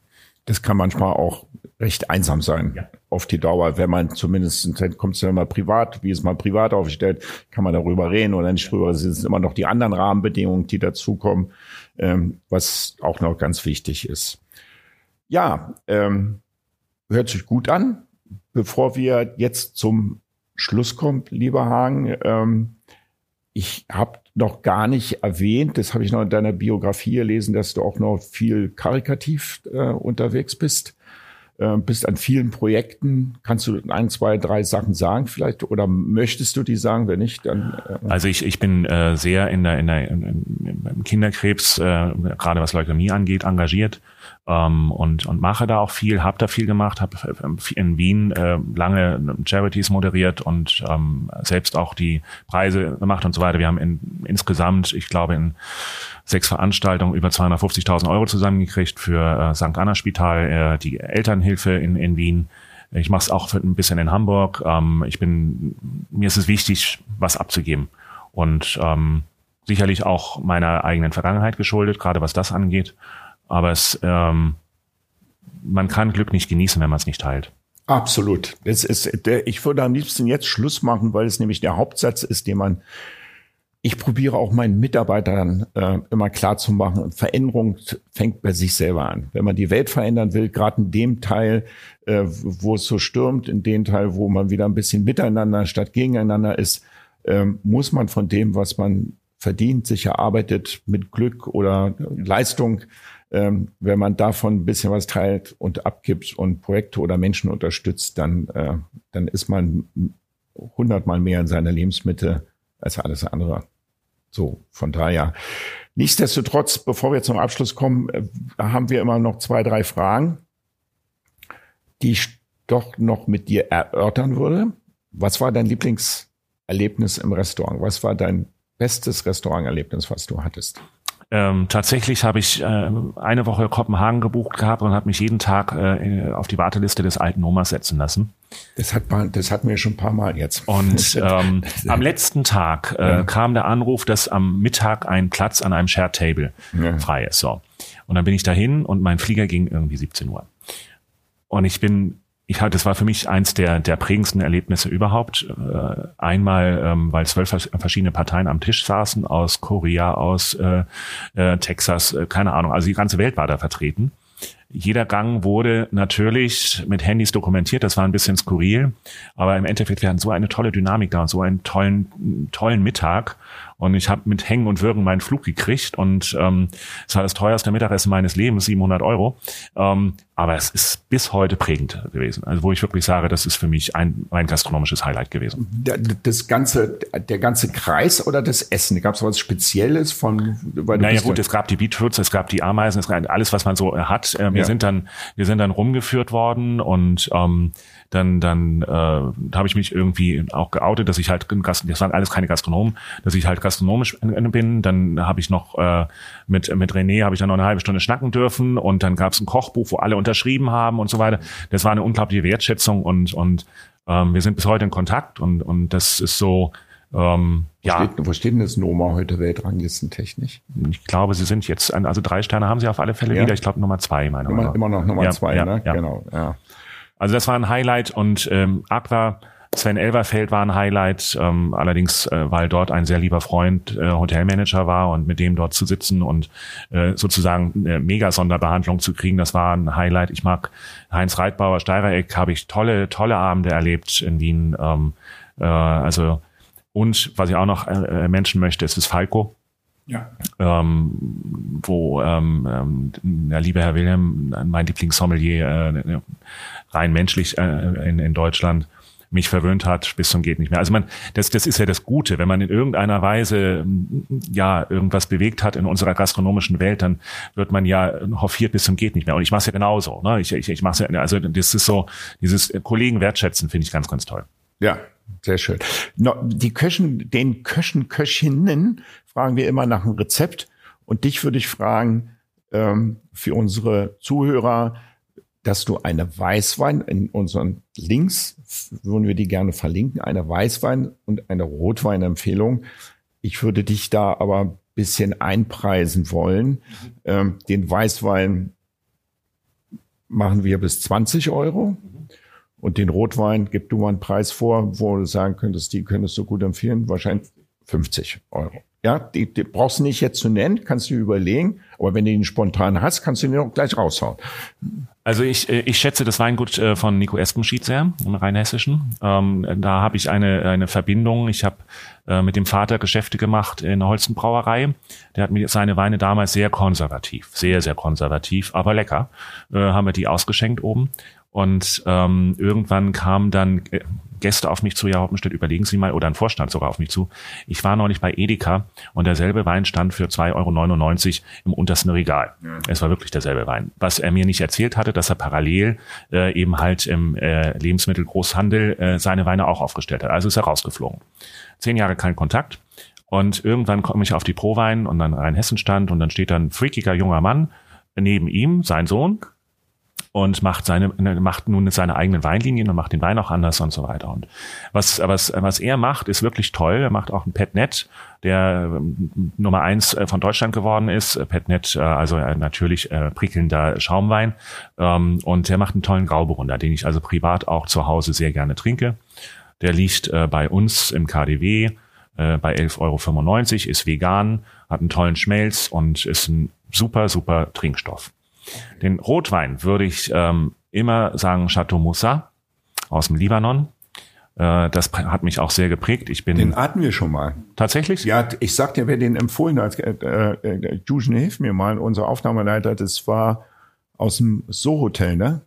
Das kann manchmal auch recht einsam sein ja. auf die Dauer, wenn man zumindest, dann kommt es ja mal privat, wie es mal privat aufgestellt, kann man darüber reden oder nicht drüber. Es sind immer noch die anderen Rahmenbedingungen, die dazukommen, ähm, was auch noch ganz wichtig ist. Ja, ähm, hört sich gut an. Bevor wir jetzt zum Schluss kommen, lieber Hagen, ähm, ich habe noch gar nicht erwähnt, das habe ich noch in deiner Biografie gelesen, dass du auch noch viel karikativ äh, unterwegs bist. Äh, bist an vielen Projekten. Kannst du ein, zwei, drei Sachen sagen vielleicht oder möchtest du die sagen? Wenn nicht, dann. Äh also ich, ich bin äh, sehr in der, in der in, im Kinderkrebs, äh, gerade was Leukämie angeht, engagiert. Äh, ähm, und, und mache da auch viel, habe da viel gemacht, habe äh, in Wien äh, lange Charities moderiert und ähm, selbst auch die Preise gemacht und so weiter. Wir haben in, insgesamt, ich glaube, in sechs Veranstaltungen über 250.000 Euro zusammengekriegt für äh, St. Anna Spital, äh, die Elternhilfe in, in Wien. Ich mache es auch ein bisschen in Hamburg. Ähm, ich bin, mir ist es wichtig, was abzugeben. Und ähm, sicherlich auch meiner eigenen Vergangenheit geschuldet, gerade was das angeht. Aber es, ähm, man kann Glück nicht genießen, wenn man es nicht teilt. Absolut. Das ist, ich würde am liebsten jetzt Schluss machen, weil es nämlich der Hauptsatz ist, den man ich probiere auch meinen Mitarbeitern äh, immer klar zu machen, Veränderung fängt bei sich selber an. Wenn man die Welt verändern will, gerade in dem Teil, äh, wo es so stürmt, in dem Teil, wo man wieder ein bisschen miteinander statt gegeneinander ist, äh, muss man von dem, was man verdient, sich erarbeitet mit Glück oder Leistung, ähm, wenn man davon ein bisschen was teilt und abgibt und Projekte oder Menschen unterstützt, dann, äh, dann ist man hundertmal mehr in seiner Lebensmitte als alles andere. So, von daher. Nichtsdestotrotz, bevor wir zum Abschluss kommen, äh, haben wir immer noch zwei, drei Fragen, die ich doch noch mit dir erörtern würde. Was war dein Lieblingserlebnis im Restaurant? Was war dein bestes Restauranterlebnis, was du hattest? Ähm, tatsächlich habe ich äh, eine Woche Kopenhagen gebucht gehabt und habe mich jeden Tag äh, auf die Warteliste des alten Omas setzen lassen. Das hat man, das hatten wir schon ein paar Mal jetzt. Und ähm, am letzten Tag äh, ja. kam der Anruf, dass am Mittag ein Platz an einem Shared Table ja. frei ist. So. Und dann bin ich dahin und mein Flieger ging irgendwie 17 Uhr. Und ich bin ich hatte, das war für mich eins der, der prägendsten Erlebnisse überhaupt. Äh, einmal, ähm, weil zwölf verschiedene Parteien am Tisch saßen, aus Korea, aus äh, äh, Texas, äh, keine Ahnung, also die ganze Welt war da vertreten. Jeder Gang wurde natürlich mit Handys dokumentiert, das war ein bisschen skurril, aber im Endeffekt, wir hatten so eine tolle Dynamik da und so einen tollen, tollen Mittag und ich habe mit Hängen und Würgen meinen Flug gekriegt und ähm, es war das teuerste Mittagessen meines Lebens, 700 Euro. Ähm, aber es ist bis heute prägend gewesen. Also wo ich wirklich sage, das ist für mich ein, ein gastronomisches Highlight gewesen. Das ganze, der ganze Kreis oder das Essen? Gab es was Spezielles von? Weil naja gut, es gab die Beetroots, es gab die Ameisen, es gab alles, was man so hat. Äh, wir ja. sind dann, wir sind dann rumgeführt worden und ähm, dann, dann äh, habe ich mich irgendwie auch geoutet, dass ich halt, das waren alles keine Gastronomen, dass ich halt gastronomisch bin. Dann habe ich noch äh, mit, mit René habe ich dann noch eine halbe Stunde schnacken dürfen und dann gab es ein Kochbuch, wo alle unterschrieben haben und so weiter. Das war eine unglaubliche Wertschätzung und, und ähm, wir sind bis heute in Kontakt und, und das ist so, ähm, wo ja. Steht, wo steht denn das Noma heute weltranglistentechnisch? Ich glaube, sie sind jetzt, also drei Sterne haben sie auf alle Fälle ja. wieder. Ich glaube Nummer zwei, meine Immer, immer noch Nummer ja, zwei, ja, ne? Ja. Genau, ja. Also das war ein Highlight und ähm, Aqua, Sven Elverfeld war ein Highlight, ähm, allerdings, äh, weil dort ein sehr lieber Freund äh, Hotelmanager war und mit dem dort zu sitzen und äh, sozusagen eine Mega-Sonderbehandlung zu kriegen, das war ein Highlight. Ich mag Heinz Reitbauer, Steirereck, habe ich tolle, tolle Abende erlebt in Wien. Ähm, äh, also und was ich auch noch äh, Menschen möchte, ist das Falco. Ja. Ähm, wo ähm, ähm, der liebe Herr Wilhelm, mein Lieblingssommelier, äh, rein menschlich äh, in, in Deutschland, mich verwöhnt hat bis zum geht nicht mehr. Also man, das, das ist ja das Gute, wenn man in irgendeiner Weise ja irgendwas bewegt hat in unserer gastronomischen Welt, dann wird man ja hoffiert bis zum geht nicht mehr. Und ich mache es ja genauso. Ne? Ich, ich, ich mache ja, also das ist so dieses Kollegen wertschätzen finde ich ganz, ganz toll. Ja, sehr schön. No, die Köchen, den Köchen, Köchinnen fragen wir immer nach einem Rezept. Und dich würde ich fragen, ähm, für unsere Zuhörer, dass du eine Weißwein in unseren Links, würden wir die gerne verlinken, eine Weißwein und eine Rotweinempfehlung. Ich würde dich da aber ein bisschen einpreisen wollen. Mhm. Ähm, den Weißwein machen wir bis 20 Euro. Und den Rotwein, gib du mal einen Preis vor, wo du sagen könntest, die könntest du gut empfehlen. Wahrscheinlich 50 Euro. Ja, die, die brauchst du nicht jetzt zu nennen, kannst du überlegen. Aber wenn du ihn spontan hast, kannst du ihn auch gleich raushauen. Also ich, äh, ich schätze das Weingut äh, von Nico Espenschiedt sehr, im Rheinhessischen. Ähm, da habe ich eine, eine Verbindung. Ich habe äh, mit dem Vater Geschäfte gemacht in der Holzenbrauerei. Der hat mir seine Weine damals sehr konservativ, sehr, sehr konservativ, aber lecker, äh, haben wir die ausgeschenkt oben. Und ähm, irgendwann kam dann, äh, Gäste auf mich zu, ja, Hoppenstedt, überlegen Sie mal, oder ein Vorstand sogar auf mich zu. Ich war neulich bei Edeka und derselbe Wein stand für 2,99 Euro im untersten Regal. Ja. Es war wirklich derselbe Wein. Was er mir nicht erzählt hatte, dass er parallel äh, eben halt im äh, Lebensmittelgroßhandel äh, seine Weine auch aufgestellt hat. Also ist er rausgeflogen. Zehn Jahre kein Kontakt. Und irgendwann komme ich auf die Prowein und dann Rheinhessen stand und dann steht dann ein freakiger junger Mann neben ihm, sein Sohn, und macht seine macht nun seine eigenen Weinlinien und macht den Wein auch anders und so weiter. Und was was was er macht, ist wirklich toll. Er macht auch ein Petnet, der ähm, Nummer eins äh, von Deutschland geworden ist. Petnet, äh, also natürlich äh, prickelnder Schaumwein. Ähm, und er macht einen tollen Grauburgunder, den ich also privat auch zu Hause sehr gerne trinke. Der liegt äh, bei uns im KDW äh, bei 11,95 Euro, ist vegan, hat einen tollen Schmelz und ist ein super, super Trinkstoff. Den Rotwein würde ich ähm, immer sagen Chateau Moussa aus dem Libanon. Äh, das hat mich auch sehr geprägt. Ich bin den hatten wir schon mal. Tatsächlich? Ja, ich sag dir, wer den empfohlen hat. Äh, äh, Jusen, hilf mir mal. Unser Aufnahmeleiter, das war aus dem So-Hotel, ne?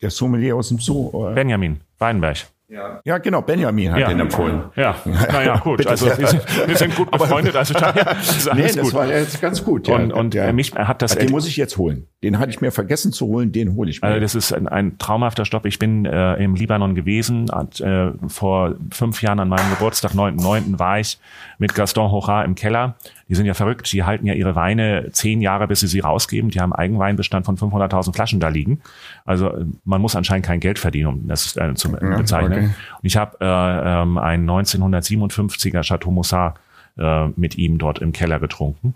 Der Sommelier aus dem So. Benjamin Weinberg. Ja. ja, genau, Benjamin hat ja. den empfohlen. Ja, naja, gut. also wir sind, wir sind gut befreundet, also daher ist nee, das gut. war jetzt ganz gut. Ja. Und, und ja. mich hat das... Den muss ich jetzt holen. Den hatte ich mir vergessen zu holen, den hole ich mir. Also das ist ein, ein traumhafter Stopp. Ich bin äh, im Libanon gewesen. Hat, äh, vor fünf Jahren an meinem Geburtstag, 9.9., war ich mit Gaston Hochar im Keller. Die sind ja verrückt. Die halten ja ihre Weine zehn Jahre, bis sie sie rausgeben. Die haben einen Eigenweinbestand von 500.000 Flaschen da liegen. Also äh, man muss anscheinend kein Geld verdienen, um das äh, zu ja, bezeichnen. Okay. Und ich habe äh, ähm, einen 1957er Chateau Moussard äh, mit ihm dort im Keller getrunken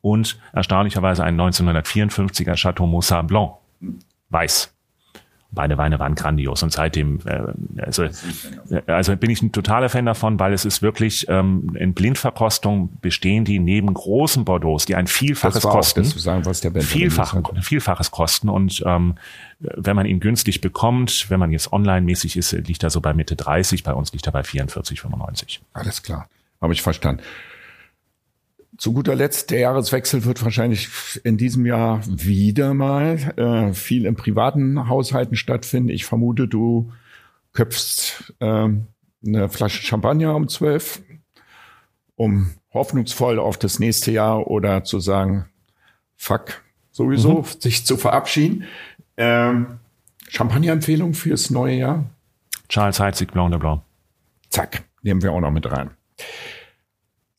und erstaunlicherweise ein 1954er Chateau Moussard Blanc, weiß. Beide Weine waren grandios. Und seitdem, äh, also, äh, also bin ich ein totaler Fan davon, weil es ist wirklich ähm, in Blindverkostung bestehen die neben großen Bordeaux, die ein Vielfaches kosten, sagen, was der Vielfach, Vielfaches kosten. Und ähm, wenn man ihn günstig bekommt, wenn man jetzt online-mäßig ist, liegt er so bei Mitte 30, bei uns liegt er bei 44, 95. Alles klar, habe ich verstanden. Zu guter Letzt, der Jahreswechsel wird wahrscheinlich in diesem Jahr wieder mal äh, viel in privaten Haushalten stattfinden. Ich vermute, du köpfst äh, eine Flasche Champagner um zwölf, um hoffnungsvoll auf das nächste Jahr oder zu sagen, fuck, sowieso, mhm. sich zu verabschieden. Ähm, Champagner-Empfehlung fürs neue Jahr? Charles Heitzig, Blanc de Blanc. Zack, nehmen wir auch noch mit rein.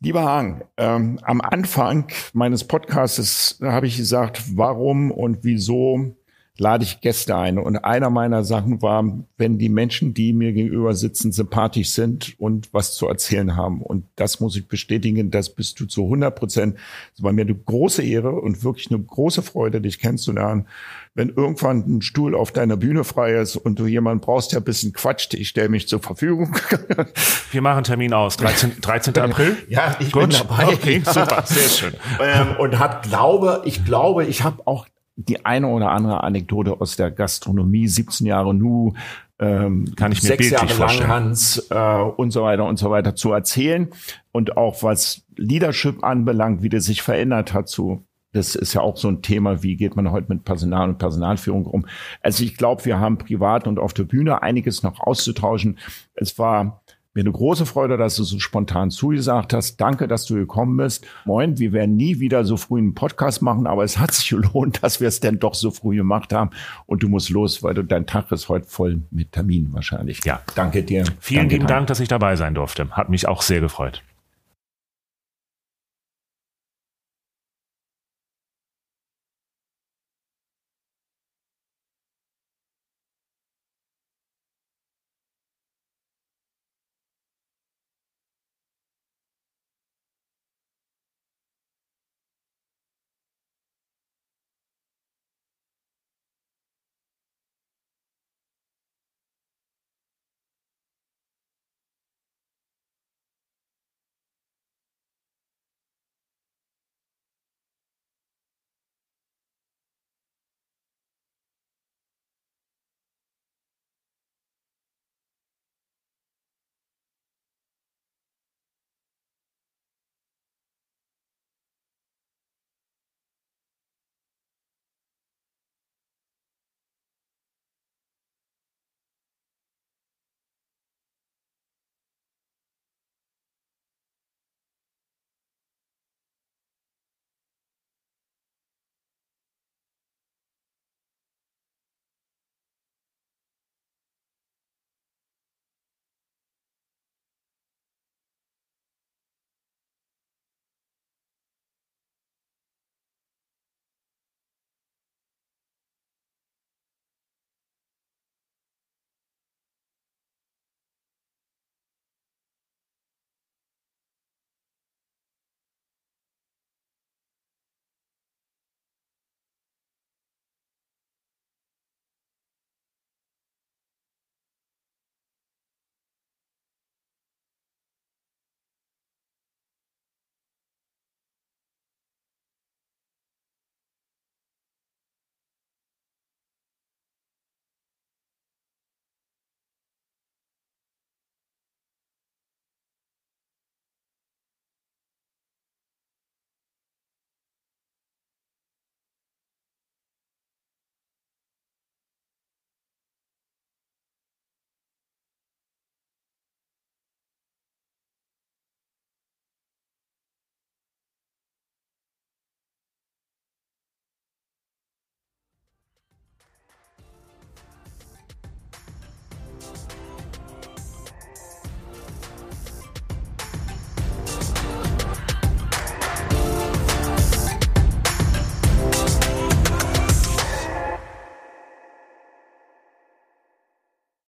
Lieber Hang, ähm, am Anfang meines Podcasts habe ich gesagt, warum und wieso lade ich Gäste ein. Und einer meiner Sachen war, wenn die Menschen, die mir gegenüber sitzen, sympathisch sind und was zu erzählen haben. Und das muss ich bestätigen, das bist du zu 100 Prozent. Es war mir eine große Ehre und wirklich eine große Freude, dich kennenzulernen wenn irgendwann ein Stuhl auf deiner Bühne frei ist und du jemanden brauchst, der ein bisschen quatscht, ich stelle mich zur Verfügung. Wir machen Termin aus. 13, 13. April? Ja, ich Gut. bin dabei. Okay, super, sehr schön. Ähm, und hat glaube, ich glaube, ich habe auch die eine oder andere Anekdote aus der Gastronomie, 17 Jahre Nu, ähm, kann ich mir sechs Jahre lang Hans äh, und so weiter und so weiter zu erzählen und auch was Leadership anbelangt, wie der sich verändert hat zu das ist ja auch so ein Thema, wie geht man heute mit Personal und Personalführung um. Also ich glaube, wir haben privat und auf der Bühne einiges noch auszutauschen. Es war mir eine große Freude, dass du so spontan zugesagt hast. Danke, dass du gekommen bist. Moin, wir werden nie wieder so früh einen Podcast machen, aber es hat sich gelohnt, dass wir es denn doch so früh gemacht haben. Und du musst los, weil du, dein Tag ist heute voll mit Terminen wahrscheinlich. Ja. Danke dir. Vielen Danke lieben Dank, dass ich dabei sein durfte. Hat mich auch sehr gefreut.